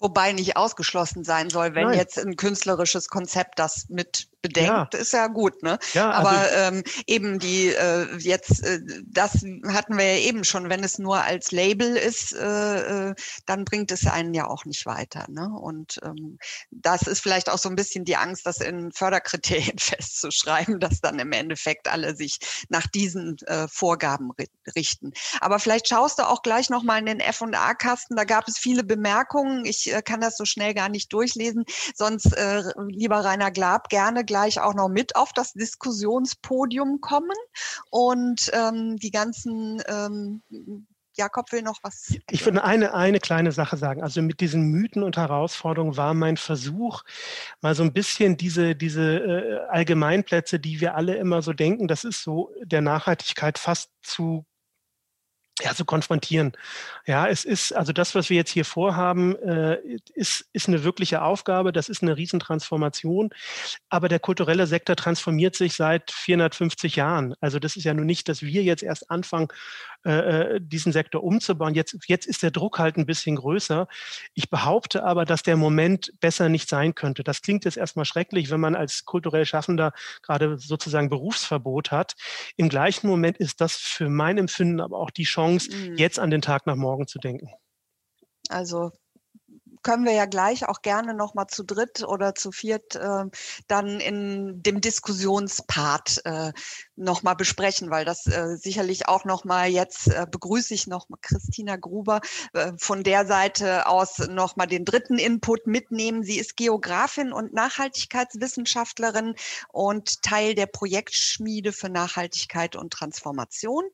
Wobei nicht ausgeschlossen sein soll, wenn Nein. jetzt ein künstlerisches Konzept das mit bedenkt, ja. ist ja gut, ne? Ja, also Aber ähm, eben die äh, jetzt, äh, das hatten wir ja eben schon, wenn es nur als Label ist, äh, äh, dann bringt es einen ja auch nicht weiter. Ne? Und ähm, das ist vielleicht auch so ein bisschen die Angst, das in Förderkriterien <laughs> festzuschreiben, dass dann im Endeffekt alle sich nach diesen äh, Vorgaben richten. Aber vielleicht schaust du auch gleich nochmal in den F&A-Kasten, da gab es viele Bemerkungen. Ich äh, kann das so schnell gar nicht durchlesen. Sonst, äh, lieber Rainer Glab, gerne gleich auch noch mit auf das Diskussionspodium kommen und ähm, die ganzen ähm, Jakob will noch was. Ich würde eine, eine kleine Sache sagen. Also mit diesen Mythen und Herausforderungen war mein Versuch, mal so ein bisschen diese, diese äh, Allgemeinplätze, die wir alle immer so denken, das ist so der Nachhaltigkeit fast zu ja, zu konfrontieren. Ja, es ist, also das, was wir jetzt hier vorhaben, äh, ist, ist eine wirkliche Aufgabe, das ist eine Riesentransformation, aber der kulturelle Sektor transformiert sich seit 450 Jahren. Also das ist ja nun nicht, dass wir jetzt erst anfangen, äh, äh, diesen Sektor umzubauen. Jetzt, jetzt ist der Druck halt ein bisschen größer. Ich behaupte aber, dass der Moment besser nicht sein könnte. Das klingt jetzt erstmal schrecklich, wenn man als kulturell Schaffender gerade sozusagen Berufsverbot hat. Im gleichen Moment ist das für mein Empfinden aber auch die Chance, mhm. jetzt an den Tag nach morgen zu denken. Also können wir ja gleich auch gerne noch mal zu dritt oder zu viert äh, dann in dem Diskussionspart äh, nochmal besprechen, weil das äh, sicherlich auch nochmal jetzt äh, begrüße ich noch Christina Gruber äh, von der Seite aus nochmal den dritten Input mitnehmen. Sie ist Geografin und Nachhaltigkeitswissenschaftlerin und Teil der Projektschmiede für Nachhaltigkeit und Transformation.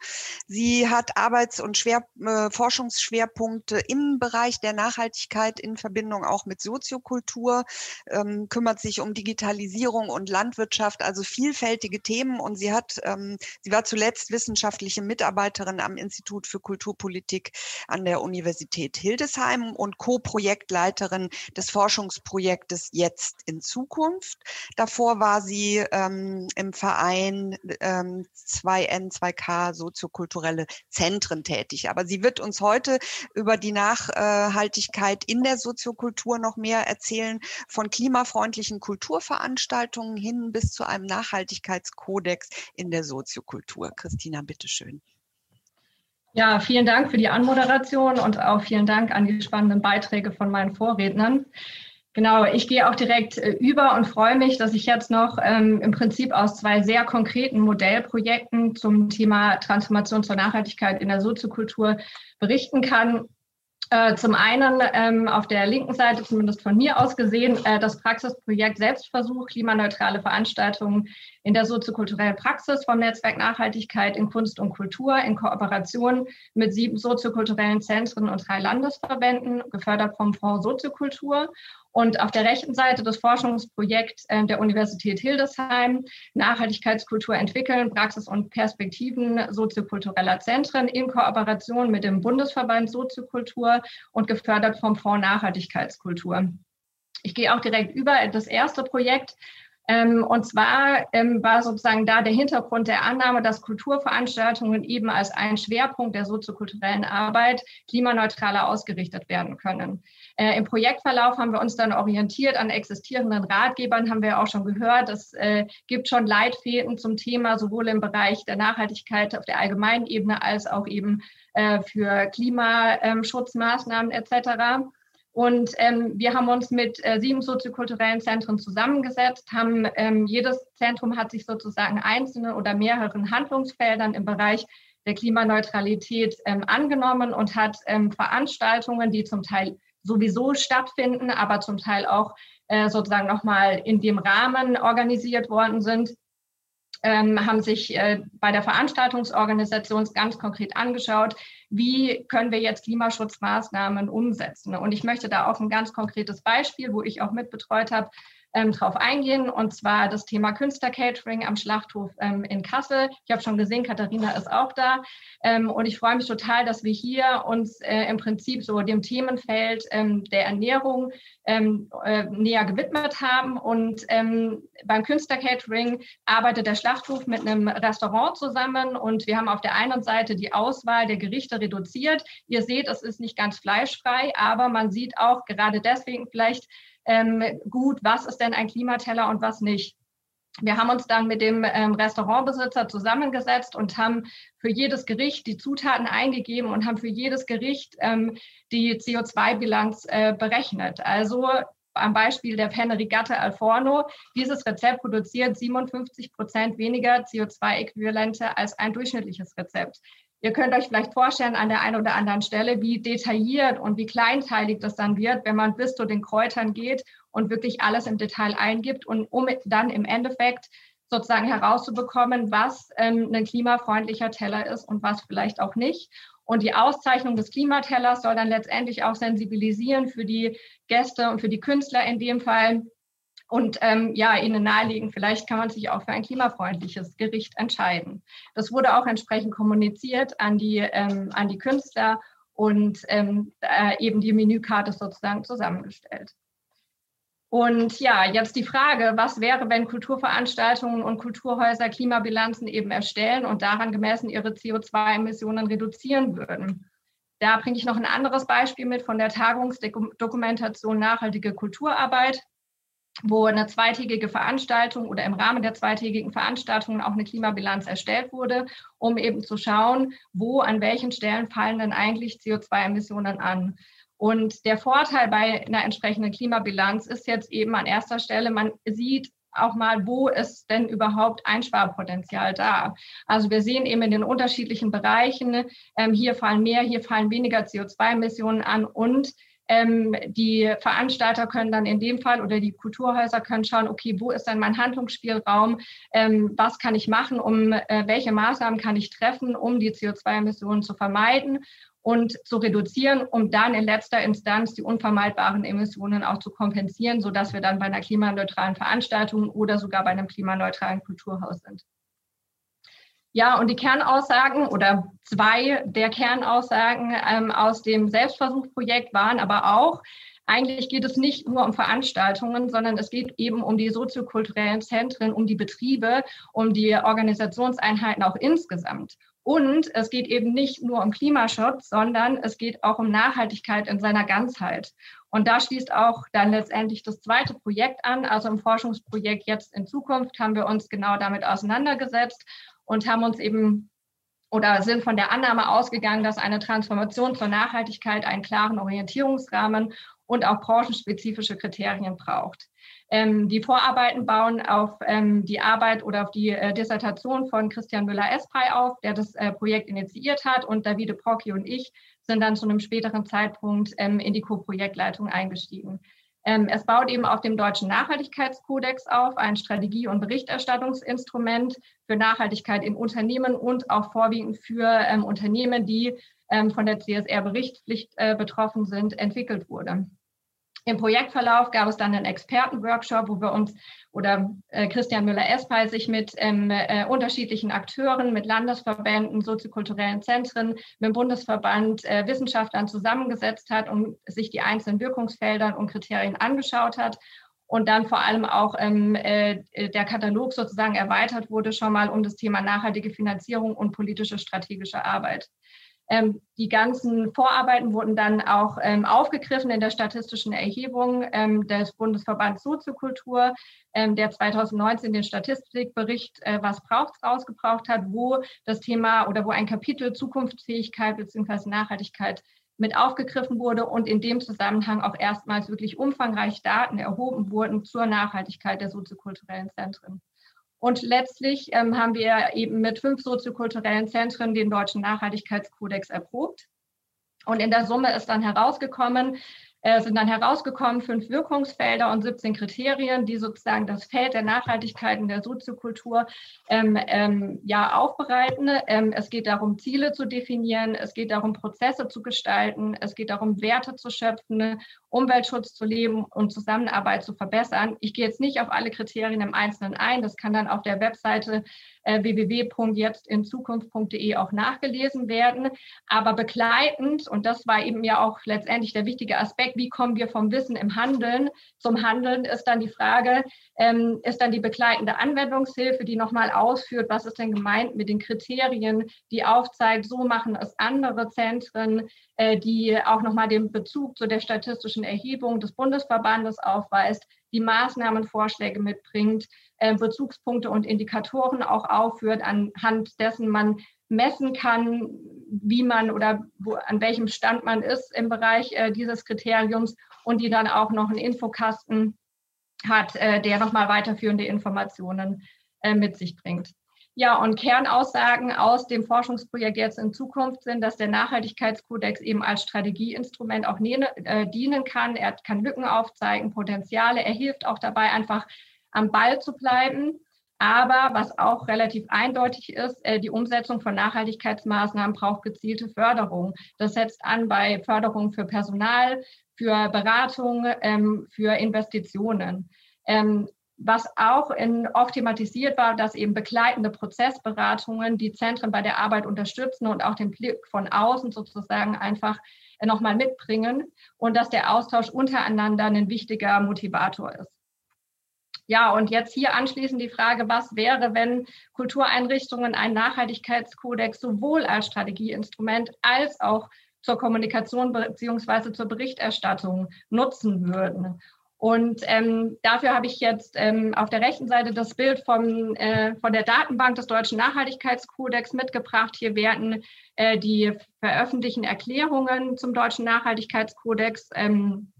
Sie hat Arbeits- und Schwer, äh, Forschungsschwerpunkte im Bereich der Nachhaltigkeit in Verbindung auch mit Soziokultur, ähm, kümmert sich um Digitalisierung und Landwirtschaft, also vielfältige Themen und sie hat ähm, sie war zuletzt wissenschaftliche Mitarbeiterin am Institut für Kulturpolitik an der Universität Hildesheim und Co-Projektleiterin des Forschungsprojektes Jetzt in Zukunft. Davor war sie ähm, im Verein ähm, 2N, 2K soziokulturelle Zentren tätig. Aber sie wird uns heute über die Nachhaltigkeit in der Soziokultur noch mehr erzählen, von klimafreundlichen Kulturveranstaltungen hin bis zu einem Nachhaltigkeitskodex in der Soziokultur. Christina, bitteschön. Ja, vielen Dank für die Anmoderation und auch vielen Dank an die spannenden Beiträge von meinen Vorrednern. Genau, ich gehe auch direkt äh, über und freue mich, dass ich jetzt noch ähm, im Prinzip aus zwei sehr konkreten Modellprojekten zum Thema Transformation zur Nachhaltigkeit in der Soziokultur berichten kann. Äh, zum einen ähm, auf der linken Seite, zumindest von mir aus gesehen, äh, das Praxisprojekt Selbstversuch, klimaneutrale Veranstaltungen in der soziokulturellen Praxis vom Netzwerk Nachhaltigkeit in Kunst und Kultur in Kooperation mit sieben soziokulturellen Zentren und drei Landesverbänden, gefördert vom Fonds Soziokultur. Und auf der rechten Seite das Forschungsprojekt äh, der Universität Hildesheim, Nachhaltigkeitskultur entwickeln, Praxis und Perspektiven soziokultureller Zentren in Kooperation mit dem Bundesverband Soziokultur und gefördert vom Fonds Nachhaltigkeitskultur. Ich gehe auch direkt über das erste Projekt, ähm, und zwar ähm, war sozusagen da der Hintergrund der Annahme, dass Kulturveranstaltungen eben als ein Schwerpunkt der soziokulturellen Arbeit klimaneutraler ausgerichtet werden können. Äh, Im Projektverlauf haben wir uns dann orientiert an existierenden Ratgebern, haben wir auch schon gehört. Es äh, gibt schon Leitfäden zum Thema, sowohl im Bereich der Nachhaltigkeit auf der allgemeinen Ebene als auch eben äh, für Klimaschutzmaßnahmen etc. Und ähm, wir haben uns mit äh, sieben soziokulturellen Zentren zusammengesetzt, haben ähm, jedes Zentrum hat sich sozusagen einzelne oder mehreren Handlungsfeldern im Bereich der Klimaneutralität ähm, angenommen und hat ähm, Veranstaltungen, die zum Teil sowieso stattfinden, aber zum Teil auch äh, sozusagen nochmal in dem Rahmen organisiert worden sind, ähm, haben sich äh, bei der Veranstaltungsorganisation ganz konkret angeschaut, wie können wir jetzt Klimaschutzmaßnahmen umsetzen. Und ich möchte da auf ein ganz konkretes Beispiel, wo ich auch mitbetreut habe, ähm, drauf eingehen, und zwar das Thema Künstlercatering am Schlachthof ähm, in Kassel. Ich habe schon gesehen, Katharina ist auch da. Ähm, und ich freue mich total, dass wir hier uns äh, im Prinzip so dem Themenfeld ähm, der Ernährung ähm, äh, näher gewidmet haben. Und ähm, beim Künstlercatering arbeitet der Schlachthof mit einem Restaurant zusammen und wir haben auf der einen Seite die Auswahl der Gerichte reduziert. Ihr seht, es ist nicht ganz fleischfrei, aber man sieht auch gerade deswegen vielleicht, ähm, gut, was ist denn ein Klimateller und was nicht. Wir haben uns dann mit dem ähm, Restaurantbesitzer zusammengesetzt und haben für jedes Gericht die Zutaten eingegeben und haben für jedes Gericht ähm, die CO2-Bilanz äh, berechnet. Also am Beispiel der Penne Rigatta al Forno, dieses Rezept produziert 57 Prozent weniger CO2-Äquivalente als ein durchschnittliches Rezept. Ihr könnt euch vielleicht vorstellen an der einen oder anderen Stelle, wie detailliert und wie kleinteilig das dann wird, wenn man bis zu den Kräutern geht und wirklich alles im Detail eingibt und um dann im Endeffekt sozusagen herauszubekommen, was ähm, ein klimafreundlicher Teller ist und was vielleicht auch nicht. Und die Auszeichnung des Klimatellers soll dann letztendlich auch sensibilisieren für die Gäste und für die Künstler in dem Fall, und ähm, ja, ihnen nahelegen, vielleicht kann man sich auch für ein klimafreundliches Gericht entscheiden. Das wurde auch entsprechend kommuniziert an die, ähm, an die Künstler und ähm, äh, eben die Menükarte sozusagen zusammengestellt. Und ja, jetzt die Frage, was wäre, wenn Kulturveranstaltungen und Kulturhäuser Klimabilanzen eben erstellen und daran gemessen ihre CO2-Emissionen reduzieren würden? Da bringe ich noch ein anderes Beispiel mit von der Tagungsdokumentation Nachhaltige Kulturarbeit wo eine zweitägige Veranstaltung oder im Rahmen der zweitägigen Veranstaltung auch eine Klimabilanz erstellt wurde, um eben zu schauen, wo an welchen Stellen fallen denn eigentlich CO2-Emissionen an. Und der Vorteil bei einer entsprechenden Klimabilanz ist jetzt eben an erster Stelle, man sieht auch mal, wo ist denn überhaupt Einsparpotenzial da? Also wir sehen eben in den unterschiedlichen Bereichen, ähm, hier fallen mehr, hier fallen weniger CO2-Emissionen an und ähm, die Veranstalter können dann in dem Fall oder die Kulturhäuser können schauen, okay, wo ist denn mein Handlungsspielraum? Ähm, was kann ich machen, um äh, welche Maßnahmen kann ich treffen, um die CO2-Emissionen zu vermeiden? und zu reduzieren, um dann in letzter Instanz die unvermeidbaren Emissionen auch zu kompensieren, sodass wir dann bei einer klimaneutralen Veranstaltung oder sogar bei einem klimaneutralen Kulturhaus sind. Ja, und die Kernaussagen oder zwei der Kernaussagen ähm, aus dem Selbstversuchprojekt waren aber auch, eigentlich geht es nicht nur um Veranstaltungen, sondern es geht eben um die soziokulturellen Zentren, um die Betriebe, um die Organisationseinheiten auch insgesamt. Und es geht eben nicht nur um Klimaschutz, sondern es geht auch um Nachhaltigkeit in seiner Ganzheit. Und da schließt auch dann letztendlich das zweite Projekt an. Also im Forschungsprojekt Jetzt in Zukunft haben wir uns genau damit auseinandergesetzt und haben uns eben oder sind von der Annahme ausgegangen, dass eine Transformation zur Nachhaltigkeit einen klaren Orientierungsrahmen und auch branchenspezifische Kriterien braucht. Ähm, die Vorarbeiten bauen auf ähm, die Arbeit oder auf die äh, Dissertation von Christian Müller-Esprey auf, der das äh, Projekt initiiert hat. Und Davide Procchi und ich sind dann zu einem späteren Zeitpunkt ähm, in die Co-Projektleitung eingestiegen. Ähm, es baut eben auf dem deutschen Nachhaltigkeitskodex auf, ein Strategie- und Berichterstattungsinstrument für Nachhaltigkeit in Unternehmen und auch vorwiegend für ähm, Unternehmen, die ähm, von der CSR-Berichtspflicht äh, betroffen sind, entwickelt wurde. Im Projektverlauf gab es dann einen Expertenworkshop, wo wir uns oder äh, Christian Müller-Espay sich mit ähm, äh, unterschiedlichen Akteuren, mit Landesverbänden, soziokulturellen Zentren, mit dem Bundesverband äh, Wissenschaftlern zusammengesetzt hat und sich die einzelnen Wirkungsfelder und Kriterien angeschaut hat und dann vor allem auch ähm, äh, der Katalog sozusagen erweitert wurde schon mal um das Thema nachhaltige Finanzierung und politische strategische Arbeit. Ähm, die ganzen Vorarbeiten wurden dann auch ähm, aufgegriffen in der statistischen Erhebung ähm, des Bundesverbands Soziokultur, ähm, der 2019 den Statistikbericht äh, Was braucht's rausgebraucht hat, wo das Thema oder wo ein Kapitel Zukunftsfähigkeit bzw. Nachhaltigkeit mit aufgegriffen wurde und in dem Zusammenhang auch erstmals wirklich umfangreich Daten erhoben wurden zur Nachhaltigkeit der soziokulturellen Zentren. Und letztlich ähm, haben wir eben mit fünf soziokulturellen Zentren den deutschen Nachhaltigkeitskodex erprobt. Und in der Summe ist dann herausgekommen, äh, sind dann herausgekommen fünf Wirkungsfelder und 17 Kriterien, die sozusagen das Feld der Nachhaltigkeit in der Soziokultur ähm, ähm, ja, aufbereiten. Ähm, es geht darum, Ziele zu definieren, es geht darum, Prozesse zu gestalten, es geht darum, Werte zu schöpfen, Umweltschutz zu leben und Zusammenarbeit zu verbessern. Ich gehe jetzt nicht auf alle Kriterien im Einzelnen ein, das kann dann auf der Webseite äh, www.jetztinzukunft.de auch nachgelesen werden. Aber begleitend, und das war eben ja auch letztendlich der wichtige Aspekt, wie kommen wir vom Wissen im Handeln zum Handeln, ist dann die Frage, ähm, ist dann die begleitende Anwendungshilfe, die nochmal ausführt, was ist denn gemeint mit den Kriterien, die aufzeigt, so machen es andere Zentren, äh, die auch nochmal den Bezug zu der statistischen Erhebung des Bundesverbandes aufweist, die Maßnahmenvorschläge mitbringt, äh, Bezugspunkte und Indikatoren auch aufführt, anhand dessen man messen kann, wie man oder wo, an welchem Stand man ist im Bereich äh, dieses Kriteriums und die dann auch noch einen Infokasten hat, äh, der nochmal weiterführende Informationen mit sich bringt. Ja, und Kernaussagen aus dem Forschungsprojekt jetzt in Zukunft sind, dass der Nachhaltigkeitskodex eben als Strategieinstrument auch äh, dienen kann. Er kann Lücken aufzeigen, Potenziale. Er hilft auch dabei, einfach am Ball zu bleiben. Aber was auch relativ eindeutig ist, äh, die Umsetzung von Nachhaltigkeitsmaßnahmen braucht gezielte Förderung. Das setzt an bei Förderung für Personal, für Beratung, ähm, für Investitionen. Ähm, was auch in, oft thematisiert war, dass eben begleitende Prozessberatungen die Zentren bei der Arbeit unterstützen und auch den Blick von außen sozusagen einfach nochmal mitbringen und dass der Austausch untereinander ein wichtiger Motivator ist. Ja, und jetzt hier anschließend die Frage, was wäre, wenn Kultureinrichtungen einen Nachhaltigkeitskodex sowohl als Strategieinstrument als auch zur Kommunikation beziehungsweise zur Berichterstattung nutzen würden. Und ähm, dafür habe ich jetzt ähm, auf der rechten Seite das Bild vom, äh, von der Datenbank des Deutschen Nachhaltigkeitskodex mitgebracht. Hier werden äh, die veröffentlichten Erklärungen zum Deutschen Nachhaltigkeitskodex ähm,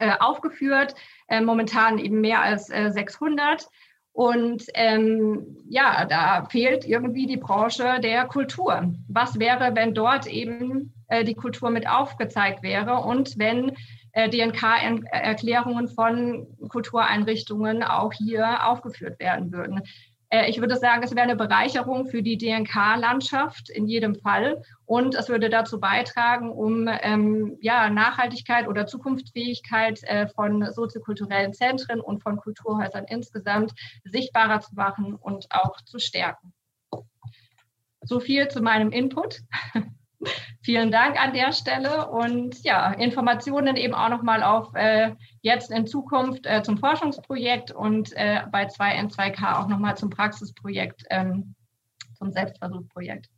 äh, aufgeführt, äh, momentan eben mehr als 600. Und ähm, ja, da fehlt irgendwie die Branche der Kultur. Was wäre, wenn dort eben äh, die Kultur mit aufgezeigt wäre und wenn äh, DNK-Erklärungen von Kultureinrichtungen auch hier aufgeführt werden würden? Äh, ich würde sagen, es wäre eine Bereicherung für die DNK-Landschaft in jedem Fall und es würde dazu beitragen, um ähm, ja, Nachhaltigkeit oder Zukunftsfähigkeit äh, von soziokulturellen Zentren und von Kulturhäusern insgesamt sichtbarer zu machen und auch zu stärken. So viel zu meinem Input. <laughs> Vielen Dank an der Stelle und ja, Informationen eben auch nochmal auf äh, jetzt in Zukunft äh, zum Forschungsprojekt und äh, bei 2N2K auch nochmal zum Praxisprojekt, ähm, zum Selbstversuchprojekt.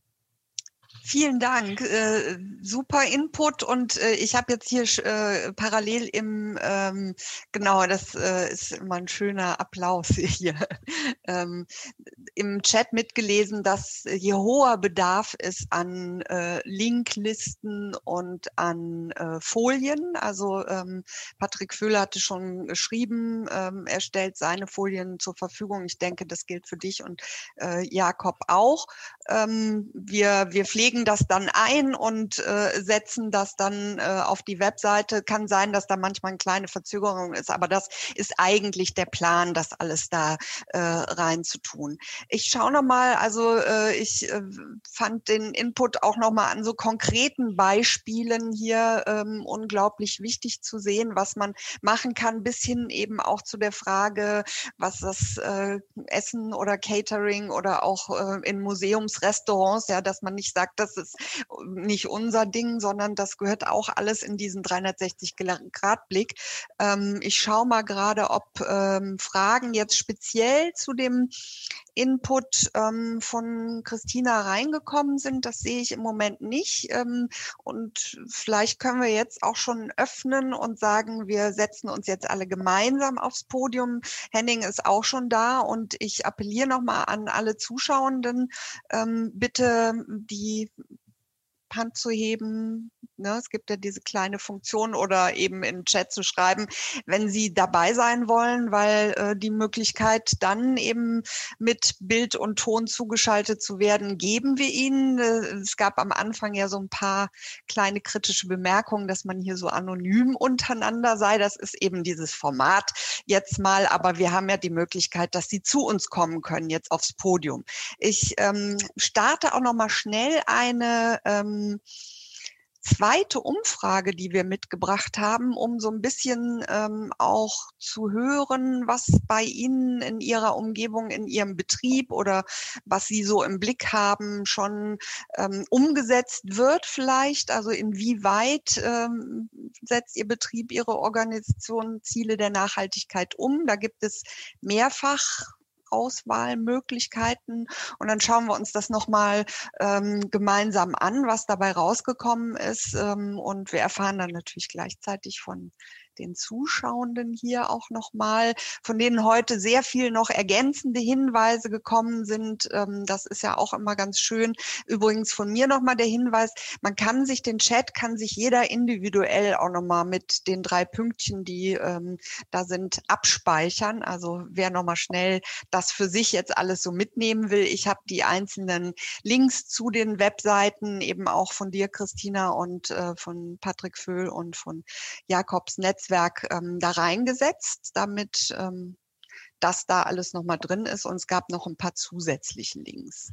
Vielen Dank. Äh, super Input und äh, ich habe jetzt hier äh, parallel im, ähm, genau, das äh, ist immer ein schöner Applaus <laughs> hier, ähm, im Chat mitgelesen, dass hier hoher Bedarf ist an äh, Linklisten und an äh, Folien. Also ähm, Patrick Föhler hatte schon geschrieben, ähm, er stellt seine Folien zur Verfügung. Ich denke, das gilt für dich und äh, Jakob auch. Ähm, wir, wir pflegen das dann ein und äh, setzen das dann äh, auf die Webseite. Kann sein, dass da manchmal eine kleine Verzögerung ist, aber das ist eigentlich der Plan, das alles da äh, rein zu tun. Ich schaue nochmal, also äh, ich äh, fand den Input auch nochmal an so konkreten Beispielen hier ähm, unglaublich wichtig zu sehen, was man machen kann, bis hin eben auch zu der Frage, was das äh, Essen oder Catering oder auch äh, in Museumsrestaurants, ja, dass man nicht sagt, das ist nicht unser Ding, sondern das gehört auch alles in diesen 360-Grad-Blick. Ähm, ich schaue mal gerade, ob ähm, Fragen jetzt speziell zu dem Input ähm, von Christina reingekommen sind. Das sehe ich im Moment nicht. Ähm, und vielleicht können wir jetzt auch schon öffnen und sagen, wir setzen uns jetzt alle gemeinsam aufs Podium. Henning ist auch schon da und ich appelliere nochmal an alle Zuschauenden, ähm, bitte die Hand zu heben. Ne? Es gibt ja diese kleine Funktion oder eben im Chat zu schreiben, wenn Sie dabei sein wollen, weil äh, die Möglichkeit dann eben mit Bild und Ton zugeschaltet zu werden, geben wir Ihnen. Äh, es gab am Anfang ja so ein paar kleine kritische Bemerkungen, dass man hier so anonym untereinander sei. Das ist eben dieses Format jetzt mal, aber wir haben ja die Möglichkeit, dass Sie zu uns kommen können, jetzt aufs Podium. Ich ähm, starte auch noch mal schnell eine ähm, ähm, zweite Umfrage, die wir mitgebracht haben, um so ein bisschen ähm, auch zu hören, was bei Ihnen in Ihrer Umgebung, in Ihrem Betrieb oder was Sie so im Blick haben, schon ähm, umgesetzt wird vielleicht. Also inwieweit ähm, setzt Ihr Betrieb, Ihre Organisation Ziele der Nachhaltigkeit um? Da gibt es mehrfach Auswahlmöglichkeiten. Und dann schauen wir uns das nochmal ähm, gemeinsam an, was dabei rausgekommen ist. Ähm, und wir erfahren dann natürlich gleichzeitig von den Zuschauenden hier auch nochmal, von denen heute sehr viel noch ergänzende Hinweise gekommen sind. Ähm, das ist ja auch immer ganz schön. Übrigens von mir nochmal der Hinweis, man kann sich den Chat, kann sich jeder individuell auch nochmal mit den drei Pünktchen, die ähm, da sind, abspeichern. Also wer nochmal schnell das für sich jetzt alles so mitnehmen will. Ich habe die einzelnen Links zu den Webseiten eben auch von dir, Christina, und äh, von Patrick Föhl und von Jakobs Netz Netzwerk ähm, da reingesetzt, damit ähm, das da alles nochmal drin ist. Und es gab noch ein paar zusätzliche Links.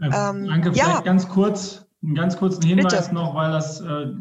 Äh, ähm, Danke, ja. vielleicht ganz kurz, einen ganz kurzen Hinweis Bitte. noch, weil das äh,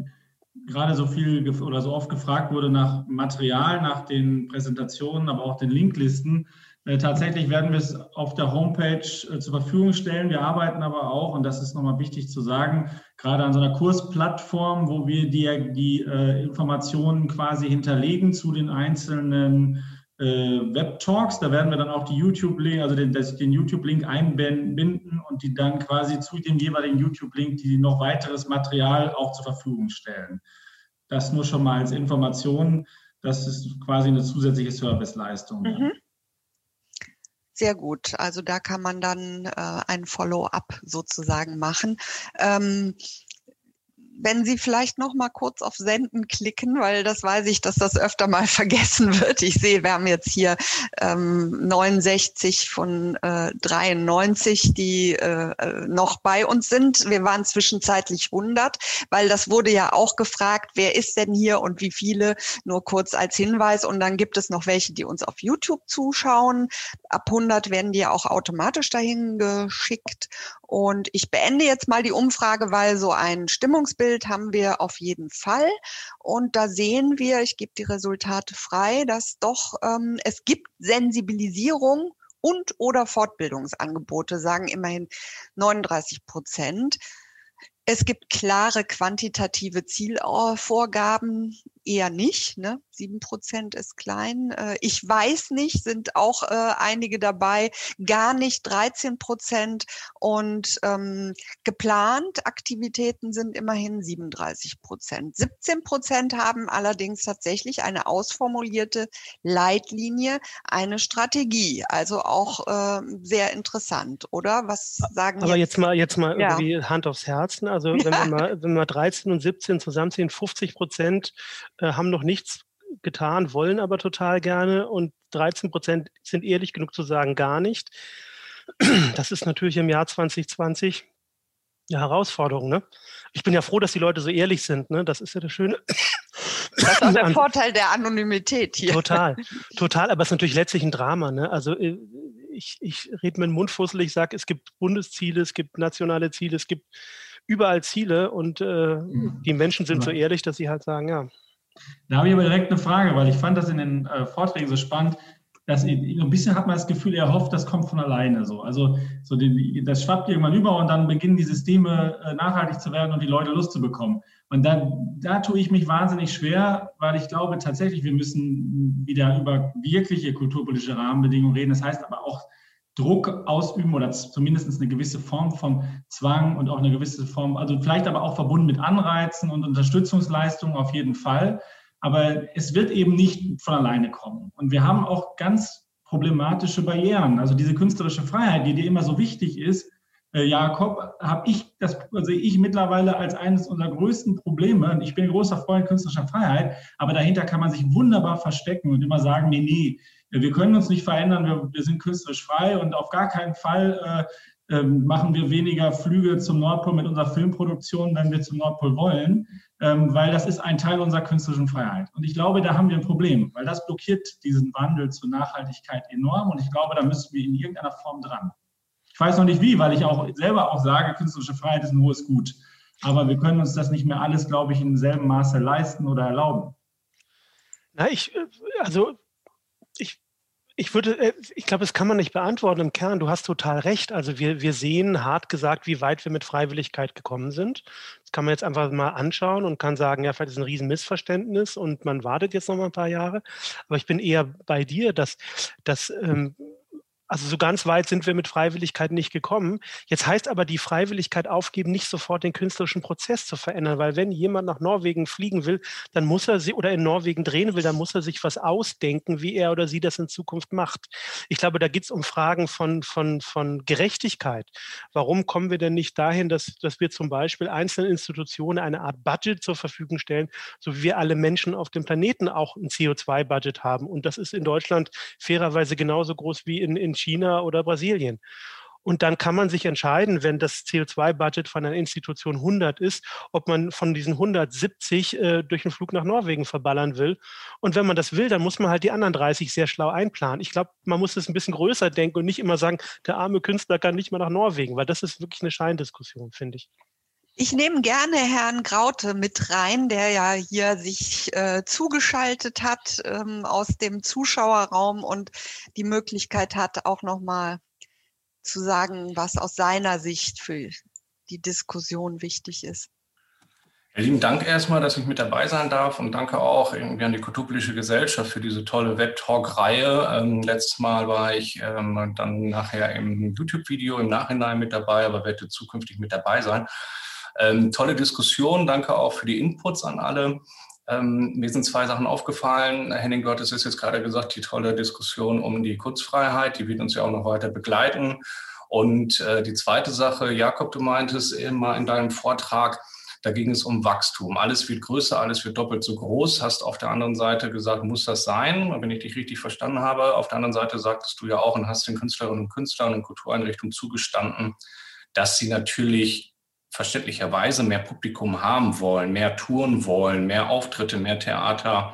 gerade so viel oder so oft gefragt wurde nach Material, nach den Präsentationen, aber auch den Linklisten. Äh, tatsächlich werden wir es auf der Homepage äh, zur Verfügung stellen. Wir arbeiten aber auch, und das ist nochmal wichtig zu sagen, gerade an so einer Kursplattform, wo wir die, die äh, Informationen quasi hinterlegen zu den einzelnen äh, Web-Talks. Da werden wir dann auch die YouTube-Link, also den, den YouTube-Link einbinden und die dann quasi zu dem jeweiligen YouTube-Link, die noch weiteres Material auch zur Verfügung stellen. Das nur schon mal als Information. Das ist quasi eine zusätzliche Serviceleistung. Mhm. Sehr gut. Also da kann man dann äh, ein Follow-up sozusagen machen. Ähm, wenn Sie vielleicht noch mal kurz auf Senden klicken, weil das weiß ich, dass das öfter mal <laughs> vergessen wird. Ich sehe, wir haben jetzt hier ähm, 69 von äh, 93, die äh, äh, noch bei uns sind. Wir waren zwischenzeitlich 100, weil das wurde ja auch gefragt, wer ist denn hier und wie viele? Nur kurz als Hinweis. Und dann gibt es noch welche, die uns auf YouTube zuschauen. Ab 100 werden die auch automatisch dahin geschickt. Und ich beende jetzt mal die Umfrage, weil so ein Stimmungsbild haben wir auf jeden Fall. Und da sehen wir, ich gebe die Resultate frei, dass doch ähm, es gibt Sensibilisierung und oder Fortbildungsangebote, sagen immerhin 39 Prozent. Es gibt klare quantitative Zielvorgaben, eher nicht. Ne? Sieben Prozent ist klein. Äh, ich weiß nicht, sind auch äh, einige dabei, gar nicht 13 Prozent. Und ähm, geplant Aktivitäten sind immerhin 37 Prozent. 17 Prozent haben allerdings tatsächlich eine ausformulierte Leitlinie, eine Strategie. Also auch äh, sehr interessant, oder? Was sagen Aber jetzt, jetzt mal, jetzt mal ja. irgendwie Hand aufs Herzen. Also <laughs> wenn, ja. wir mal, wenn wir 13 und 17 zusammenziehen, 50 Prozent äh, haben noch nichts getan, wollen aber total gerne und 13 Prozent sind ehrlich genug zu sagen, gar nicht. Das ist natürlich im Jahr 2020 eine Herausforderung. Ne? Ich bin ja froh, dass die Leute so ehrlich sind. Ne? Das ist ja das Schöne. Das ist auch der <laughs> Vorteil der Anonymität hier. Total, <laughs> total. Aber es ist natürlich letztlich ein Drama. Ne? Also äh, ich, ich rede mit dem Mund fusselig, ich sage, es gibt Bundesziele, es gibt nationale Ziele, es gibt überall Ziele und äh, mhm. die Menschen sind so ehrlich, dass sie halt sagen, ja, da habe ich aber direkt eine Frage, weil ich fand das in den äh, Vorträgen so spannend, dass ein bisschen hat man das Gefühl, er hofft, das kommt von alleine so. Also so die, das schwappt irgendwann über und dann beginnen die Systeme äh, nachhaltig zu werden und die Leute Lust zu bekommen. Und dann, da tue ich mich wahnsinnig schwer, weil ich glaube tatsächlich, wir müssen wieder über wirkliche kulturpolitische Rahmenbedingungen reden. Das heißt aber auch Druck ausüben oder zumindest eine gewisse Form von Zwang und auch eine gewisse Form, also vielleicht aber auch verbunden mit Anreizen und Unterstützungsleistungen auf jeden Fall. Aber es wird eben nicht von alleine kommen. Und wir haben auch ganz problematische Barrieren. Also diese künstlerische Freiheit, die dir immer so wichtig ist, äh, Jakob, habe ich das sehe ich mittlerweile als eines unserer größten Probleme. Ich bin ein großer Freund künstlerischer Freiheit, aber dahinter kann man sich wunderbar verstecken und immer sagen, nee, nee, wir können uns nicht verändern, wir, wir sind künstlerisch frei und auf gar keinen Fall äh, äh, machen wir weniger Flüge zum Nordpol mit unserer Filmproduktion, wenn wir zum Nordpol wollen, ähm, weil das ist ein Teil unserer künstlerischen Freiheit. Und ich glaube, da haben wir ein Problem, weil das blockiert diesen Wandel zur Nachhaltigkeit enorm und ich glaube, da müssen wir in irgendeiner Form dran. Ich weiß noch nicht wie, weil ich auch selber auch sage, künstlerische Freiheit ist ein hohes Gut. Aber wir können uns das nicht mehr alles, glaube ich, in demselben Maße leisten oder erlauben. Na, ich, äh, also ich, ich würde, äh, ich glaube, das kann man nicht beantworten im Kern. Du hast total recht. Also wir, wir sehen hart gesagt, wie weit wir mit Freiwilligkeit gekommen sind. Das kann man jetzt einfach mal anschauen und kann sagen, ja, vielleicht ist ein Riesenmissverständnis und man wartet jetzt noch mal ein paar Jahre. Aber ich bin eher bei dir, dass, dass ähm, also so ganz weit sind wir mit Freiwilligkeit nicht gekommen. Jetzt heißt aber die Freiwilligkeit aufgeben, nicht sofort den künstlerischen Prozess zu verändern, weil wenn jemand nach Norwegen fliegen will, dann muss er sie oder in Norwegen drehen will, dann muss er sich was ausdenken, wie er oder sie das in Zukunft macht. Ich glaube, da geht es um Fragen von, von, von Gerechtigkeit. Warum kommen wir denn nicht dahin, dass, dass wir zum Beispiel einzelnen Institutionen eine Art Budget zur Verfügung stellen, so wie wir alle Menschen auf dem Planeten auch ein CO2-Budget haben? Und das ist in Deutschland fairerweise genauso groß wie in, in China oder Brasilien. Und dann kann man sich entscheiden, wenn das CO2-Budget von einer Institution 100 ist, ob man von diesen 170 äh, durch einen Flug nach Norwegen verballern will. Und wenn man das will, dann muss man halt die anderen 30 sehr schlau einplanen. Ich glaube, man muss es ein bisschen größer denken und nicht immer sagen, der arme Künstler kann nicht mehr nach Norwegen, weil das ist wirklich eine Scheindiskussion, finde ich. Ich nehme gerne Herrn Graute mit rein, der ja hier sich äh, zugeschaltet hat ähm, aus dem Zuschauerraum und die Möglichkeit hat, auch nochmal zu sagen, was aus seiner Sicht für die Diskussion wichtig ist. Ja, lieben Dank erstmal, dass ich mit dabei sein darf und danke auch irgendwie an die Kulturpolitische Gesellschaft für diese tolle Web-Talk-Reihe. Ähm, letztes Mal war ich ähm, dann nachher im YouTube-Video im Nachhinein mit dabei, aber werde zukünftig mit dabei sein. Ähm, tolle Diskussion, danke auch für die Inputs an alle. Ähm, mir sind zwei Sachen aufgefallen. Henning Gott, es ist jetzt gerade gesagt, die tolle Diskussion um die Kurzfreiheit, die wird uns ja auch noch weiter begleiten. Und äh, die zweite Sache, Jakob, du meintest immer in deinem Vortrag, Da ging es um Wachstum. Alles wird größer, alles wird doppelt so groß. Hast auf der anderen Seite gesagt, muss das sein? Wenn ich dich richtig verstanden habe. Auf der anderen Seite sagtest du ja auch und hast den Künstlerinnen und Künstlern und Kultureinrichtungen zugestanden, dass sie natürlich verständlicherweise mehr Publikum haben wollen, mehr Touren wollen, mehr Auftritte, mehr Theater,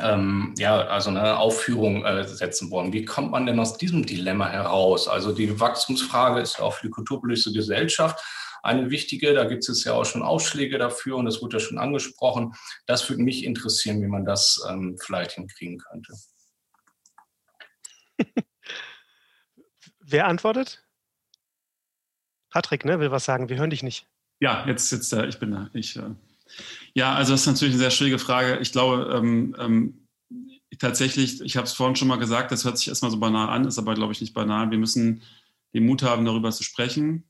ähm, ja, also eine Aufführung äh, setzen wollen. Wie kommt man denn aus diesem Dilemma heraus? Also die Wachstumsfrage ist auch für die kulturpolitische Gesellschaft eine wichtige. Da gibt es ja auch schon Ausschläge dafür und das wurde ja schon angesprochen. Das würde mich interessieren, wie man das ähm, vielleicht hinkriegen könnte. <laughs> Wer antwortet? Patrick, ne, will was sagen. Wir hören dich nicht. Ja, jetzt, jetzt, äh, ich bin da. Ich, äh, ja, also das ist natürlich eine sehr schwierige Frage. Ich glaube, ähm, ähm, tatsächlich, ich habe es vorhin schon mal gesagt, das hört sich erstmal so banal an, ist aber, glaube ich, nicht banal. Wir müssen den Mut haben, darüber zu sprechen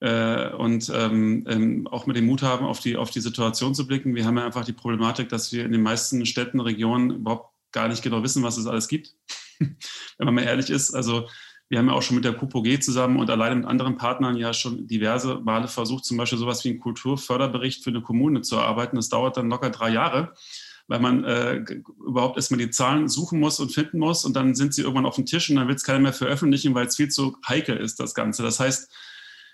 äh, und ähm, ähm, auch mit dem Mut haben, auf die, auf die Situation zu blicken. Wir haben ja einfach die Problematik, dass wir in den meisten Städten, Regionen überhaupt gar nicht genau wissen, was es alles gibt, <laughs> wenn man mal ehrlich ist. Also wir haben ja auch schon mit der KUPOG zusammen und alleine mit anderen Partnern ja schon diverse Male versucht, zum Beispiel sowas wie einen Kulturförderbericht für eine Kommune zu erarbeiten. Das dauert dann locker drei Jahre, weil man äh, überhaupt erstmal die Zahlen suchen muss und finden muss und dann sind sie irgendwann auf dem Tisch und dann will es keiner mehr veröffentlichen, weil es viel zu heikel ist, das Ganze. Das heißt,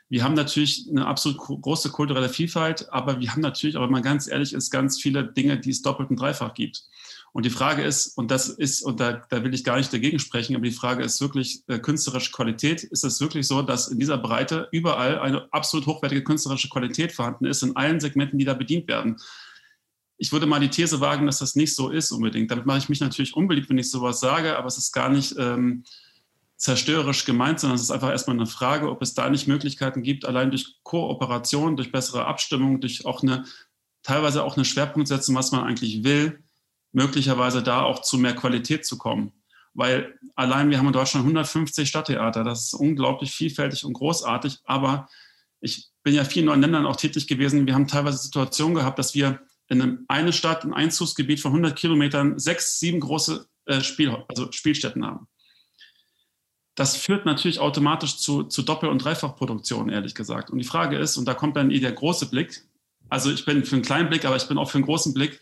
wir haben natürlich eine absolut große kulturelle Vielfalt, aber wir haben natürlich, aber mal ganz ehrlich ist, ganz viele Dinge, die es doppelt und dreifach gibt. Und die Frage ist, und das ist, und da, da will ich gar nicht dagegen sprechen, aber die Frage ist wirklich äh, künstlerische Qualität. Ist es wirklich so, dass in dieser Breite überall eine absolut hochwertige künstlerische Qualität vorhanden ist, in allen Segmenten, die da bedient werden? Ich würde mal die These wagen, dass das nicht so ist unbedingt. Damit mache ich mich natürlich unbeliebt, wenn ich sowas sage, aber es ist gar nicht ähm, zerstörerisch gemeint, sondern es ist einfach erstmal eine Frage, ob es da nicht Möglichkeiten gibt, allein durch Kooperation, durch bessere Abstimmung, durch auch eine, teilweise auch eine Schwerpunktsetzung, was man eigentlich will, möglicherweise da auch zu mehr Qualität zu kommen. Weil allein wir haben in Deutschland 150 Stadttheater, das ist unglaublich vielfältig und großartig, aber ich bin ja vielen neuen Ländern auch tätig gewesen. Wir haben teilweise Situationen gehabt, dass wir in einem, eine Stadt, ein Einzugsgebiet von 100 Kilometern, sechs, sieben große äh, Spiel, also Spielstätten haben. Das führt natürlich automatisch zu, zu Doppel- und Dreifachproduktionen, ehrlich gesagt. Und die Frage ist, und da kommt dann eh der große Blick, also ich bin für einen kleinen Blick, aber ich bin auch für einen großen Blick,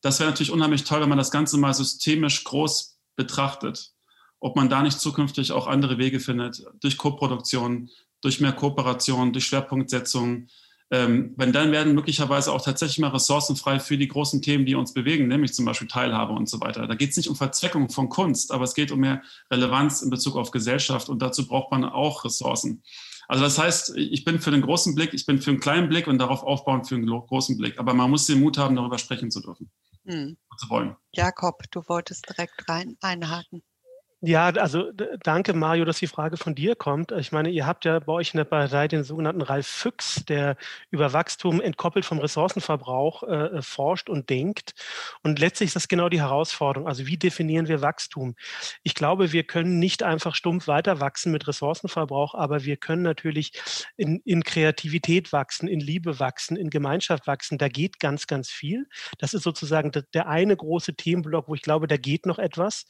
das wäre natürlich unheimlich toll, wenn man das Ganze mal systemisch groß betrachtet. Ob man da nicht zukünftig auch andere Wege findet, durch Koproduktion, durch mehr Kooperation, durch Schwerpunktsetzung. Ähm, wenn dann werden möglicherweise auch tatsächlich mal Ressourcen frei für die großen Themen, die uns bewegen, nämlich zum Beispiel Teilhabe und so weiter. Da geht es nicht um Verzweckung von Kunst, aber es geht um mehr Relevanz in Bezug auf Gesellschaft und dazu braucht man auch Ressourcen. Also das heißt, ich bin für den großen Blick, ich bin für einen kleinen Blick und darauf aufbauen für einen großen Blick. Aber man muss den Mut haben, darüber sprechen zu dürfen hm. zu wollen. Jakob, du wolltest direkt rein einhaken. Ja, also danke Mario, dass die Frage von dir kommt. Ich meine, ihr habt ja bei euch in der Partei den sogenannten Ralf Füchs, der über Wachstum entkoppelt vom Ressourcenverbrauch äh, äh, forscht und denkt. Und letztlich ist das genau die Herausforderung. Also wie definieren wir Wachstum? Ich glaube, wir können nicht einfach stumpf weiter wachsen mit Ressourcenverbrauch, aber wir können natürlich in, in Kreativität wachsen, in Liebe wachsen, in Gemeinschaft wachsen. Da geht ganz, ganz viel. Das ist sozusagen der eine große Themenblock, wo ich glaube, da geht noch etwas,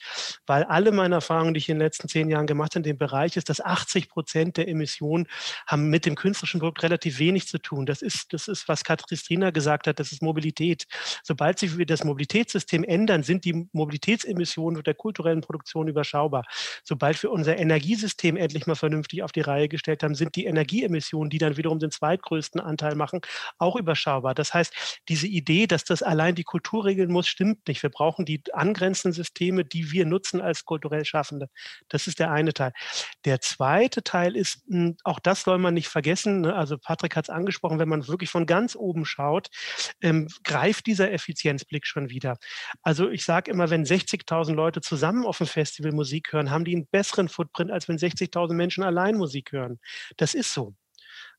weil alle meine Erfahrung, die ich in den letzten zehn Jahren gemacht habe in dem Bereich, ist, dass 80 Prozent der Emissionen haben mit dem künstlerischen Produkt relativ wenig zu tun. Das ist, das ist, was Katristina gesagt hat, das ist Mobilität. Sobald sich das Mobilitätssystem ändern, sind die Mobilitätsemissionen der kulturellen Produktion überschaubar. Sobald wir unser Energiesystem endlich mal vernünftig auf die Reihe gestellt haben, sind die Energieemissionen, die dann wiederum den zweitgrößten Anteil machen, auch überschaubar. Das heißt, diese Idee, dass das allein die Kultur regeln muss, stimmt nicht. Wir brauchen die angrenzenden Systeme, die wir nutzen als kulturell Schaffende. Das ist der eine Teil. Der zweite Teil ist, hm, auch das soll man nicht vergessen, ne? also Patrick hat es angesprochen, wenn man wirklich von ganz oben schaut, ähm, greift dieser Effizienzblick schon wieder. Also ich sage immer, wenn 60.000 Leute zusammen auf dem Festival Musik hören, haben die einen besseren Footprint, als wenn 60.000 Menschen allein Musik hören. Das ist so.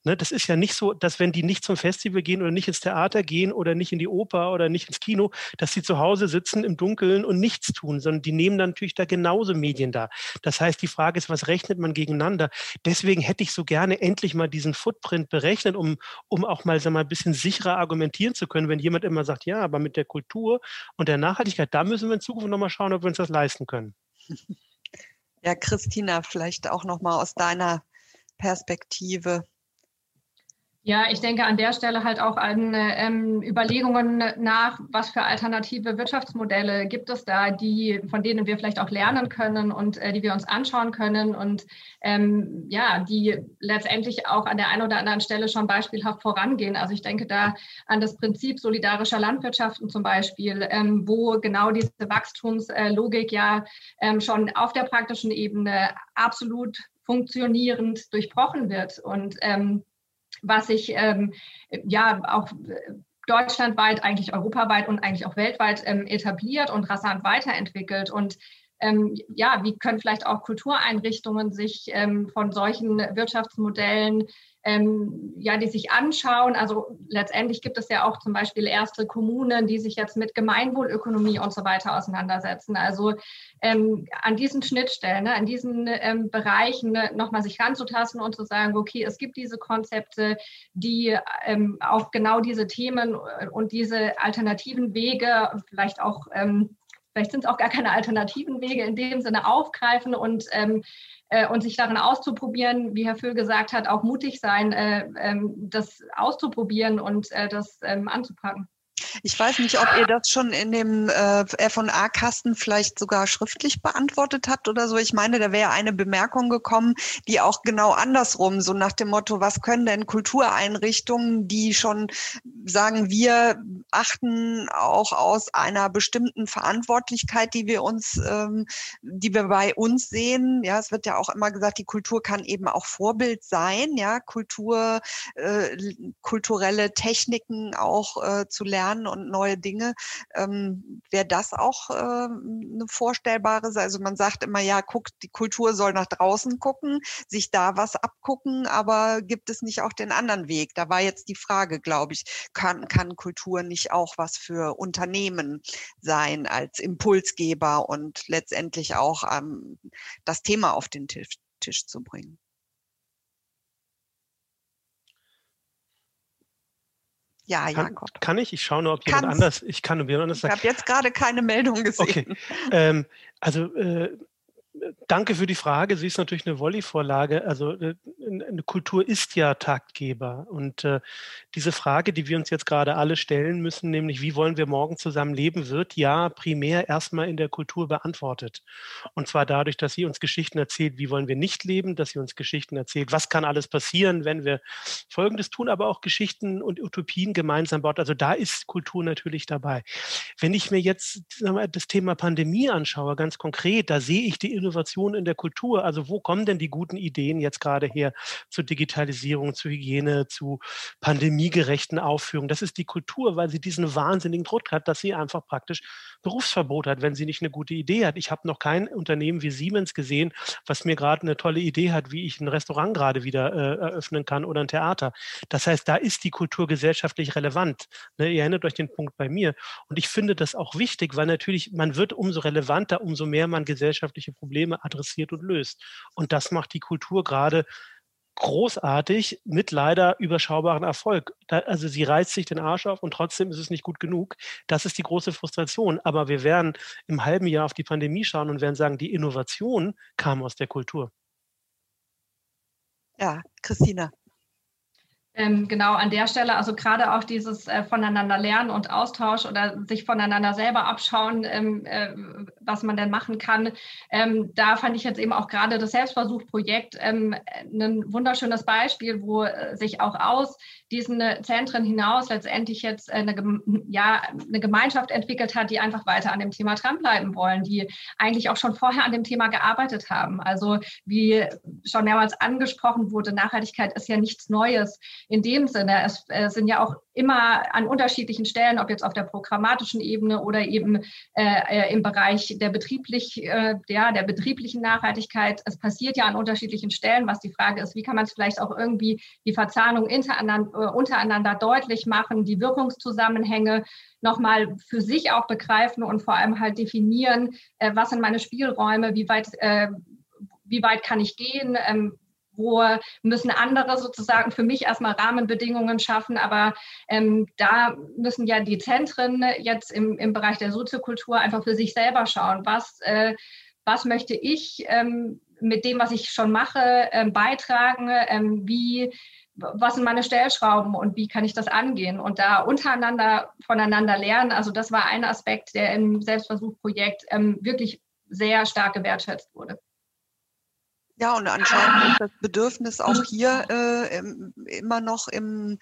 Ne, das ist ja nicht so, dass wenn die nicht zum Festival gehen oder nicht ins Theater gehen oder nicht in die Oper oder nicht ins Kino, dass sie zu Hause sitzen im Dunkeln und nichts tun, sondern die nehmen dann natürlich da genauso Medien da. Das heißt, die Frage ist, was rechnet man gegeneinander? Deswegen hätte ich so gerne endlich mal diesen Footprint berechnet, um, um auch mal, sag mal ein bisschen sicherer argumentieren zu können, wenn jemand immer sagt, ja, aber mit der Kultur und der Nachhaltigkeit, da müssen wir in Zukunft nochmal schauen, ob wir uns das leisten können. <laughs> Ja, Christina, vielleicht auch nochmal aus deiner Perspektive. Ja, ich denke an der Stelle halt auch an ähm, Überlegungen nach, was für alternative Wirtschaftsmodelle gibt es da, die, von denen wir vielleicht auch lernen können und äh, die wir uns anschauen können und ähm, ja, die letztendlich auch an der einen oder anderen Stelle schon beispielhaft vorangehen. Also ich denke da an das Prinzip solidarischer Landwirtschaften zum Beispiel, ähm, wo genau diese Wachstumslogik ja ähm, schon auf der praktischen Ebene absolut funktionierend durchbrochen wird und ähm, was sich ähm, ja auch deutschlandweit, eigentlich europaweit und eigentlich auch weltweit ähm, etabliert und rasant weiterentwickelt. Und ähm, ja, wie können vielleicht auch Kultureinrichtungen sich ähm, von solchen Wirtschaftsmodellen ähm, ja, die sich anschauen. Also letztendlich gibt es ja auch zum Beispiel erste Kommunen, die sich jetzt mit Gemeinwohlökonomie und so weiter auseinandersetzen. Also ähm, an diesen Schnittstellen, ne, an diesen ähm, Bereichen ne, nochmal sich ranzutasten und zu sagen, okay, es gibt diese Konzepte, die ähm, auch genau diese Themen und diese alternativen Wege, vielleicht auch ähm, vielleicht sind es auch gar keine alternativen Wege in dem Sinne aufgreifen und ähm, äh, und sich darin auszuprobieren, wie Herr Föhl gesagt hat, auch mutig sein, äh, ähm, das auszuprobieren und äh, das ähm, anzupacken. Ich weiß nicht, ob ihr das schon in dem äh, F&A-Kasten vielleicht sogar schriftlich beantwortet habt oder so. Ich meine, da wäre eine Bemerkung gekommen, die auch genau andersrum, so nach dem Motto, was können denn Kultureinrichtungen, die schon sagen, wir achten auch aus einer bestimmten Verantwortlichkeit, die wir uns, ähm, die wir bei uns sehen. Ja, es wird ja auch immer gesagt, die Kultur kann eben auch Vorbild sein, ja, Kultur, äh, kulturelle Techniken auch äh, zu lernen lernen und neue Dinge. Ähm, Wäre das auch äh, eine vorstellbare, also man sagt immer, ja, guckt, die Kultur soll nach draußen gucken, sich da was abgucken, aber gibt es nicht auch den anderen Weg? Da war jetzt die Frage, glaube ich, kann, kann Kultur nicht auch was für Unternehmen sein als Impulsgeber und letztendlich auch ähm, das Thema auf den Tisch, Tisch zu bringen? Ja, Jakob. Kann, kann ich? Ich schaue nur, ob jemand Kannst. anders. Ich kann nur jemand anders sagen. Ich habe jetzt gerade keine Meldung gesehen. Okay. Ähm, also äh, Danke für die Frage. Sie ist natürlich eine Volley-Vorlage. Also äh, eine Kultur ist ja Taktgeber. Und äh, diese Frage, die wir uns jetzt gerade alle stellen müssen, nämlich wie wollen wir morgen zusammen leben, wird ja primär erstmal in der Kultur beantwortet. Und zwar dadurch, dass sie uns Geschichten erzählt, wie wollen wir nicht leben, dass sie uns Geschichten erzählt, was kann alles passieren, wenn wir Folgendes tun, aber auch Geschichten und Utopien gemeinsam baut. Also da ist Kultur natürlich dabei. Wenn ich mir jetzt das Thema Pandemie anschaue, ganz konkret, da sehe ich die Innovation in der Kultur. Also wo kommen denn die guten Ideen jetzt gerade her zur Digitalisierung, zu Hygiene, zu pandemiegerechten Aufführungen? Das ist die Kultur, weil sie diesen wahnsinnigen Druck hat, dass sie einfach praktisch Berufsverbot hat, wenn sie nicht eine gute Idee hat. Ich habe noch kein Unternehmen wie Siemens gesehen, was mir gerade eine tolle Idee hat, wie ich ein Restaurant gerade wieder äh, eröffnen kann oder ein Theater. Das heißt, da ist die Kultur gesellschaftlich relevant. Ne, ihr erinnert euch den Punkt bei mir. Und ich finde das auch wichtig, weil natürlich man wird umso relevanter, umso mehr man gesellschaftliche Probleme Probleme adressiert und löst. Und das macht die Kultur gerade großartig mit leider überschaubaren Erfolg. Da, also sie reißt sich den Arsch auf und trotzdem ist es nicht gut genug. Das ist die große Frustration. Aber wir werden im halben Jahr auf die Pandemie schauen und werden sagen, die Innovation kam aus der Kultur. Ja, Christina. Ähm, genau an der Stelle, also gerade auch dieses äh, voneinander lernen und Austausch oder sich voneinander selber abschauen, ähm, äh, was man denn machen kann. Ähm, da fand ich jetzt eben auch gerade das Selbstversuchprojekt ähm, ein wunderschönes Beispiel, wo äh, sich auch aus diesen äh, Zentren hinaus letztendlich jetzt äh, eine, ja, eine Gemeinschaft entwickelt hat, die einfach weiter an dem Thema dranbleiben wollen, die eigentlich auch schon vorher an dem Thema gearbeitet haben. Also wie schon mehrmals angesprochen wurde, Nachhaltigkeit ist ja nichts Neues in dem Sinne. Es äh, sind ja auch immer an unterschiedlichen Stellen, ob jetzt auf der programmatischen Ebene oder eben äh, im Bereich der betrieblich, äh, ja, der betrieblichen Nachhaltigkeit. Es passiert ja an unterschiedlichen Stellen, was die Frage ist, wie kann man es vielleicht auch irgendwie die Verzahnung untereinander, untereinander deutlich machen, die Wirkungszusammenhänge nochmal für sich auch begreifen und vor allem halt definieren, äh, was sind meine Spielräume, wie weit, äh, wie weit kann ich gehen, ähm, wo müssen andere sozusagen für mich erstmal Rahmenbedingungen schaffen. Aber ähm, da müssen ja die Zentren jetzt im, im Bereich der Soziokultur einfach für sich selber schauen, was, äh, was möchte ich ähm, mit dem, was ich schon mache, ähm, beitragen, ähm, wie was sind meine Stellschrauben und wie kann ich das angehen und da untereinander voneinander lernen. Also das war ein Aspekt, der im Selbstversuchprojekt ähm, wirklich sehr stark gewertschätzt wurde. Ja, und anscheinend ist das Bedürfnis auch hier äh, immer noch im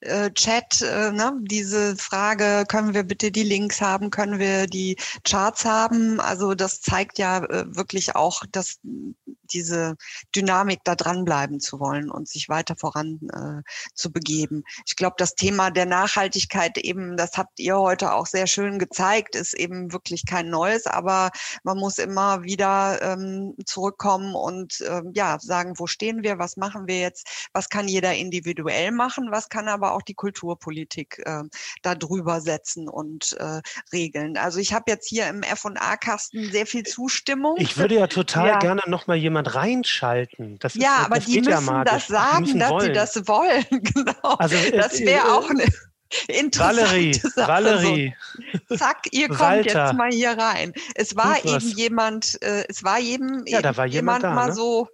äh, Chat, äh, ne? diese Frage, können wir bitte die Links haben, können wir die Charts haben? Also das zeigt ja äh, wirklich auch, dass diese Dynamik da dranbleiben zu wollen und sich weiter voran äh, zu begeben. Ich glaube, das Thema der Nachhaltigkeit eben, das habt ihr heute auch sehr schön gezeigt, ist eben wirklich kein neues, aber man muss immer wieder ähm, zurückkommen und äh, ja sagen, wo stehen wir, was machen wir jetzt, was kann jeder individuell machen, was kann aber auch die Kulturpolitik äh, da drüber setzen und äh, regeln. Also ich habe jetzt hier im F&A-Kasten sehr viel Zustimmung. Ich würde ja total ja. gerne noch mal jemand reinschalten. Das ja, ist, aber das die müssen ja das sagen, müssen dass wollen. sie das wollen. <laughs> Genau. Also, das wäre äh, auch eine interessante Valerie, Sache. Valerie. So, zack, ihr kommt Walter. jetzt mal hier rein. Es war eben jemand, äh, es war eben, ja, da war jemand, jemand da, mal ne? so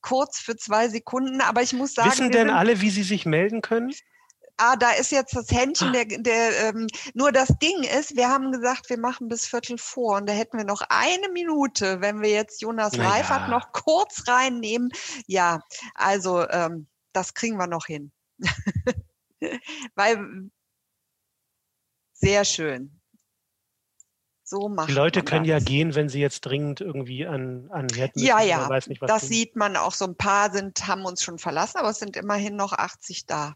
kurz für zwei Sekunden, aber ich muss sagen. Wissen denn alle, wie sie sich melden können? Ah, da ist jetzt das Händchen, der, der ähm, nur das Ding ist, wir haben gesagt, wir machen bis Viertel vor und da hätten wir noch eine Minute, wenn wir jetzt Jonas naja. Reifert noch kurz reinnehmen. Ja, also ähm, das kriegen wir noch hin. <laughs> Weil sehr schön. So macht Die Leute können das. ja gehen, wenn sie jetzt dringend irgendwie an, an müssen. Ja, ja, nicht, das tun. sieht man auch. So ein paar sind, haben uns schon verlassen, aber es sind immerhin noch 80 da.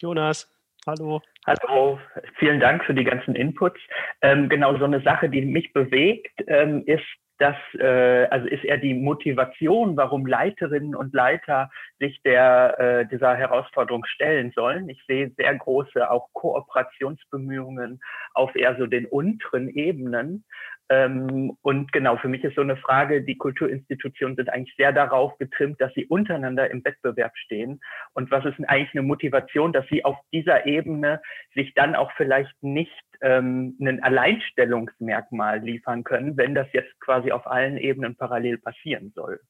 Jonas, hallo. Hallo, vielen Dank für die ganzen Inputs. Ähm, genau, so eine Sache, die mich bewegt, ähm, ist, dass, äh, also ist eher die Motivation, warum Leiterinnen und Leiter sich der, äh, dieser Herausforderung stellen sollen. Ich sehe sehr große auch Kooperationsbemühungen auf eher so den unteren Ebenen. Ähm, und genau, für mich ist so eine Frage, die Kulturinstitutionen sind eigentlich sehr darauf getrimmt, dass sie untereinander im Wettbewerb stehen. Und was ist eigentlich eine Motivation, dass sie auf dieser Ebene sich dann auch vielleicht nicht ähm, ein Alleinstellungsmerkmal liefern können, wenn das jetzt quasi auf allen Ebenen parallel passieren soll?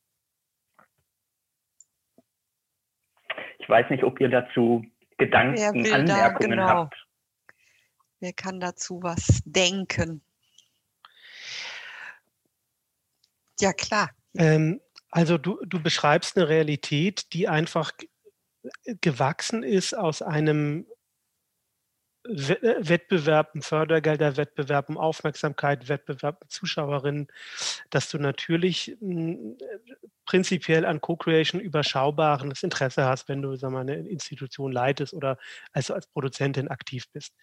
Ich weiß nicht, ob ihr dazu Gedanken, Anmerkungen da, genau. habt. Wer kann dazu was denken? Ja, klar. Ähm, also du, du beschreibst eine Realität, die einfach gewachsen ist aus einem Wettbewerb, ein Fördergelderwettbewerb, um Aufmerksamkeit, Wettbewerb Zuschauerinnen, dass du natürlich hm, prinzipiell an Co-Creation überschaubares Interesse hast, wenn du sag mal, eine Institution leitest oder also als Produzentin aktiv bist.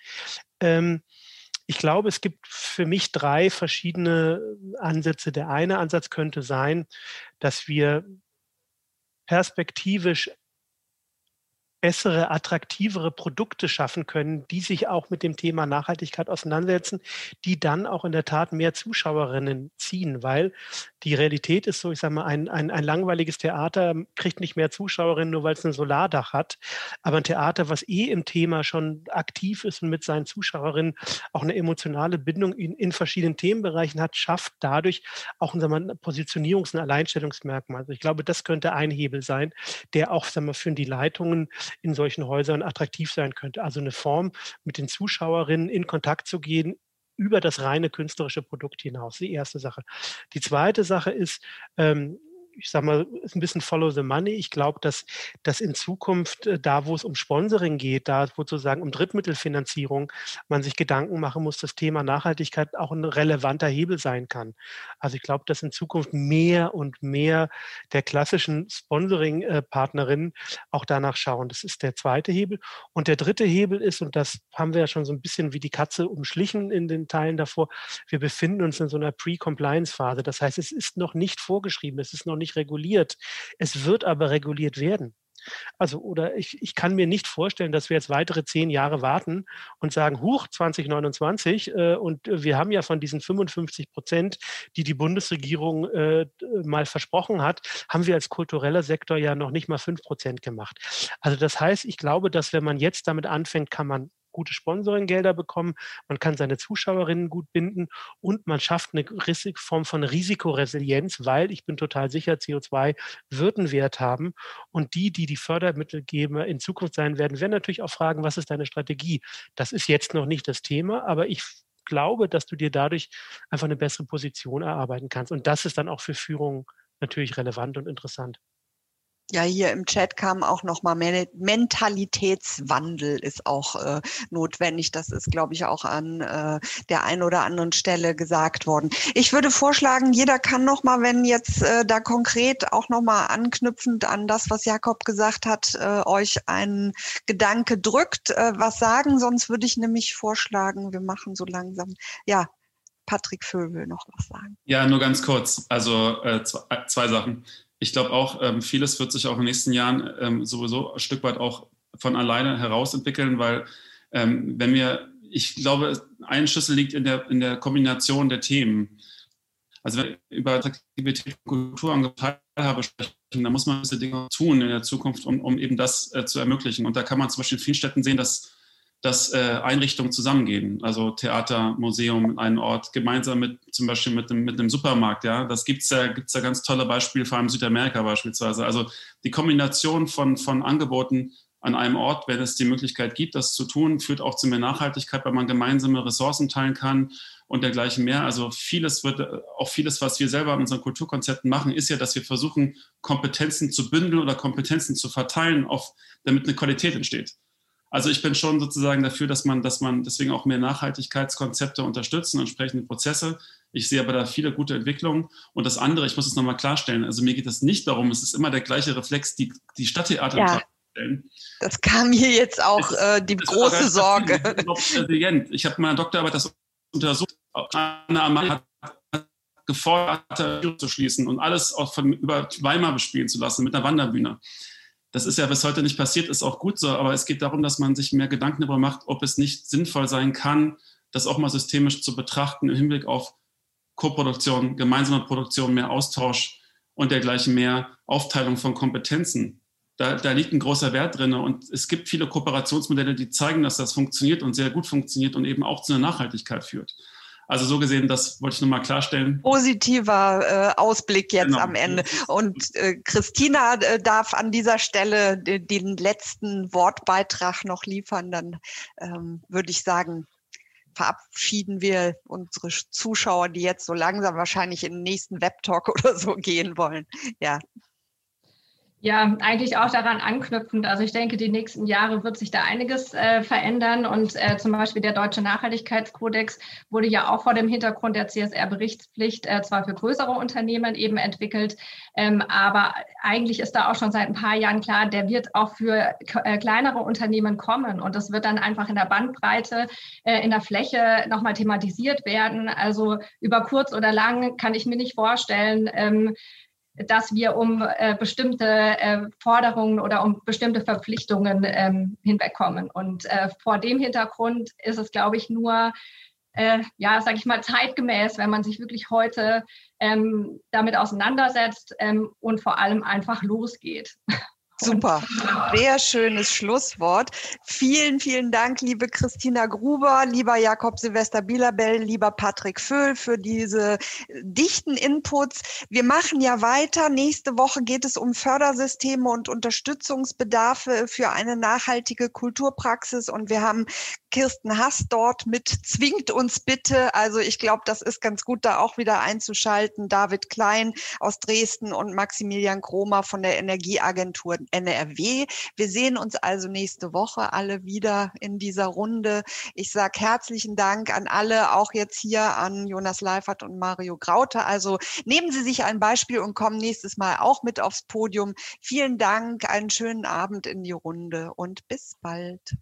Ähm, ich glaube, es gibt für mich drei verschiedene Ansätze. Der eine Ansatz könnte sein, dass wir perspektivisch bessere, attraktivere Produkte schaffen können, die sich auch mit dem Thema Nachhaltigkeit auseinandersetzen, die dann auch in der Tat mehr Zuschauerinnen ziehen, weil die Realität ist so, ich sage mal, ein, ein, ein langweiliges Theater kriegt nicht mehr Zuschauerinnen, nur weil es ein Solardach hat, aber ein Theater, was eh im Thema schon aktiv ist und mit seinen Zuschauerinnen auch eine emotionale Bindung in, in verschiedenen Themenbereichen hat, schafft dadurch auch sagen wir, ein Positionierungs- und Alleinstellungsmerkmal. Also ich glaube, das könnte ein Hebel sein, der auch sagen wir, für die Leitungen in solchen Häusern attraktiv sein könnte. Also eine Form, mit den Zuschauerinnen in Kontakt zu gehen, über das reine künstlerische Produkt hinaus. Die erste Sache. Die zweite Sache ist, ähm, ich sage mal, ist ein bisschen Follow the Money. Ich glaube, dass, dass in Zukunft, äh, da wo es um Sponsoring geht, da sozusagen um Drittmittelfinanzierung, man sich Gedanken machen muss, das Thema Nachhaltigkeit auch ein relevanter Hebel sein kann. Also ich glaube, dass in Zukunft mehr und mehr der klassischen Sponsoring-Partnerinnen auch danach schauen. Das ist der zweite Hebel. Und der dritte Hebel ist, und das haben wir ja schon so ein bisschen wie die Katze umschlichen in den Teilen davor, wir befinden uns in so einer Pre-Compliance-Phase. Das heißt, es ist noch nicht vorgeschrieben, es ist noch nicht nicht reguliert. Es wird aber reguliert werden. Also, oder ich, ich kann mir nicht vorstellen, dass wir jetzt weitere zehn Jahre warten und sagen, huch, 2029, äh, und wir haben ja von diesen 55 Prozent, die die Bundesregierung äh, mal versprochen hat, haben wir als kultureller Sektor ja noch nicht mal fünf Prozent gemacht. Also das heißt, ich glaube, dass wenn man jetzt damit anfängt, kann man gute Sponsoringgelder bekommen, man kann seine Zuschauerinnen gut binden und man schafft eine Form von Risikoresilienz, weil ich bin total sicher, CO2 wird einen Wert haben. Und die, die die Fördermittelgeber in Zukunft sein werden, werden natürlich auch fragen, was ist deine Strategie? Das ist jetzt noch nicht das Thema, aber ich glaube, dass du dir dadurch einfach eine bessere Position erarbeiten kannst. Und das ist dann auch für Führung natürlich relevant und interessant. Ja, hier im Chat kam auch nochmal Mentalitätswandel ist auch äh, notwendig. Das ist, glaube ich, auch an äh, der einen oder anderen Stelle gesagt worden. Ich würde vorschlagen, jeder kann nochmal, wenn jetzt äh, da konkret auch nochmal anknüpfend an das, was Jakob gesagt hat, äh, euch ein Gedanke drückt, äh, was sagen. Sonst würde ich nämlich vorschlagen, wir machen so langsam. Ja, Patrick will noch was sagen. Ja, nur ganz kurz. Also äh, zwei, zwei Sachen ich glaube auch, ähm, vieles wird sich auch in den nächsten Jahren ähm, sowieso ein Stück weit auch von alleine herausentwickeln, weil ähm, wenn wir, ich glaube, ein Schlüssel liegt in der, in der Kombination der Themen. Also wenn wir über Attraktivität und Kultur und Teilhabe sprechen, dann muss man diese Dinge tun in der Zukunft, um, um eben das äh, zu ermöglichen. Und da kann man zum Beispiel in vielen Städten sehen, dass dass äh, Einrichtungen zusammengehen, also Theater, Museum, einen Ort, gemeinsam mit zum Beispiel mit einem, mit einem Supermarkt. Ja, das gibt's ja, gibt's ja ganz tolle Beispiele, vor allem Südamerika beispielsweise. Also die Kombination von, von Angeboten an einem Ort, wenn es die Möglichkeit gibt, das zu tun, führt auch zu mehr Nachhaltigkeit, weil man gemeinsame Ressourcen teilen kann und dergleichen mehr. Also vieles wird, auch vieles, was wir selber in unseren Kulturkonzepten machen, ist ja, dass wir versuchen, Kompetenzen zu bündeln oder Kompetenzen zu verteilen, auf, damit eine Qualität entsteht. Also ich bin schon sozusagen dafür, dass man, dass man deswegen auch mehr Nachhaltigkeitskonzepte unterstützt und entsprechende Prozesse. Ich sehe aber da viele gute Entwicklungen. Und das andere, ich muss es nochmal klarstellen, also mir geht es nicht darum, es ist immer der gleiche Reflex, die, die Stadttheater ja. Stellen. Das kam hier jetzt auch äh, die große Sorge. Ich habe meine Doktorarbeit das untersucht. Anna Amann hat gefordert, zu schließen und alles auch von über Weimar bespielen zu lassen mit einer Wanderbühne. Das ist ja bis heute nicht passiert, ist auch gut so, aber es geht darum, dass man sich mehr Gedanken darüber macht, ob es nicht sinnvoll sein kann, das auch mal systemisch zu betrachten im Hinblick auf Koproduktion, gemeinsame Produktion, mehr Austausch und dergleichen mehr Aufteilung von Kompetenzen. Da, da liegt ein großer Wert drin und es gibt viele Kooperationsmodelle, die zeigen, dass das funktioniert und sehr gut funktioniert und eben auch zu einer Nachhaltigkeit führt. Also so gesehen, das wollte ich nochmal klarstellen. Positiver äh, Ausblick jetzt genau. am Ende. Und äh, Christina äh, darf an dieser Stelle den letzten Wortbeitrag noch liefern. Dann ähm, würde ich sagen, verabschieden wir unsere Zuschauer, die jetzt so langsam wahrscheinlich in den nächsten Webtalk <laughs> oder so gehen wollen. Ja, ja, eigentlich auch daran anknüpfend. Also ich denke, die nächsten Jahre wird sich da einiges äh, verändern. Und äh, zum Beispiel der Deutsche Nachhaltigkeitskodex wurde ja auch vor dem Hintergrund der CSR-Berichtspflicht äh, zwar für größere Unternehmen eben entwickelt, ähm, aber eigentlich ist da auch schon seit ein paar Jahren klar, der wird auch für äh, kleinere Unternehmen kommen. Und das wird dann einfach in der Bandbreite, äh, in der Fläche nochmal thematisiert werden. Also über kurz oder lang kann ich mir nicht vorstellen, ähm, dass wir um äh, bestimmte äh, Forderungen oder um bestimmte Verpflichtungen ähm, hinwegkommen. Und äh, vor dem Hintergrund ist es, glaube ich, nur, äh, ja, sage ich mal, zeitgemäß, wenn man sich wirklich heute ähm, damit auseinandersetzt ähm, und vor allem einfach losgeht. Super, <laughs> sehr schönes Schlusswort. Vielen, vielen Dank, liebe Christina Gruber, lieber Jakob Silvester Bielabell, lieber Patrick Föhl für diese dichten Inputs. Wir machen ja weiter. Nächste Woche geht es um Fördersysteme und Unterstützungsbedarfe für eine nachhaltige Kulturpraxis und wir haben Kirsten Hass dort mit Zwingt uns bitte. Also ich glaube, das ist ganz gut, da auch wieder einzuschalten. David Klein aus Dresden und Maximilian Kromer von der Energieagentur NRW. Wir sehen uns also nächste Woche alle wieder in dieser Runde. Ich sage herzlichen Dank an alle, auch jetzt hier an Jonas Leifert und Mario Graute. Also nehmen Sie sich ein Beispiel und kommen nächstes Mal auch mit aufs Podium. Vielen Dank, einen schönen Abend in die Runde und bis bald.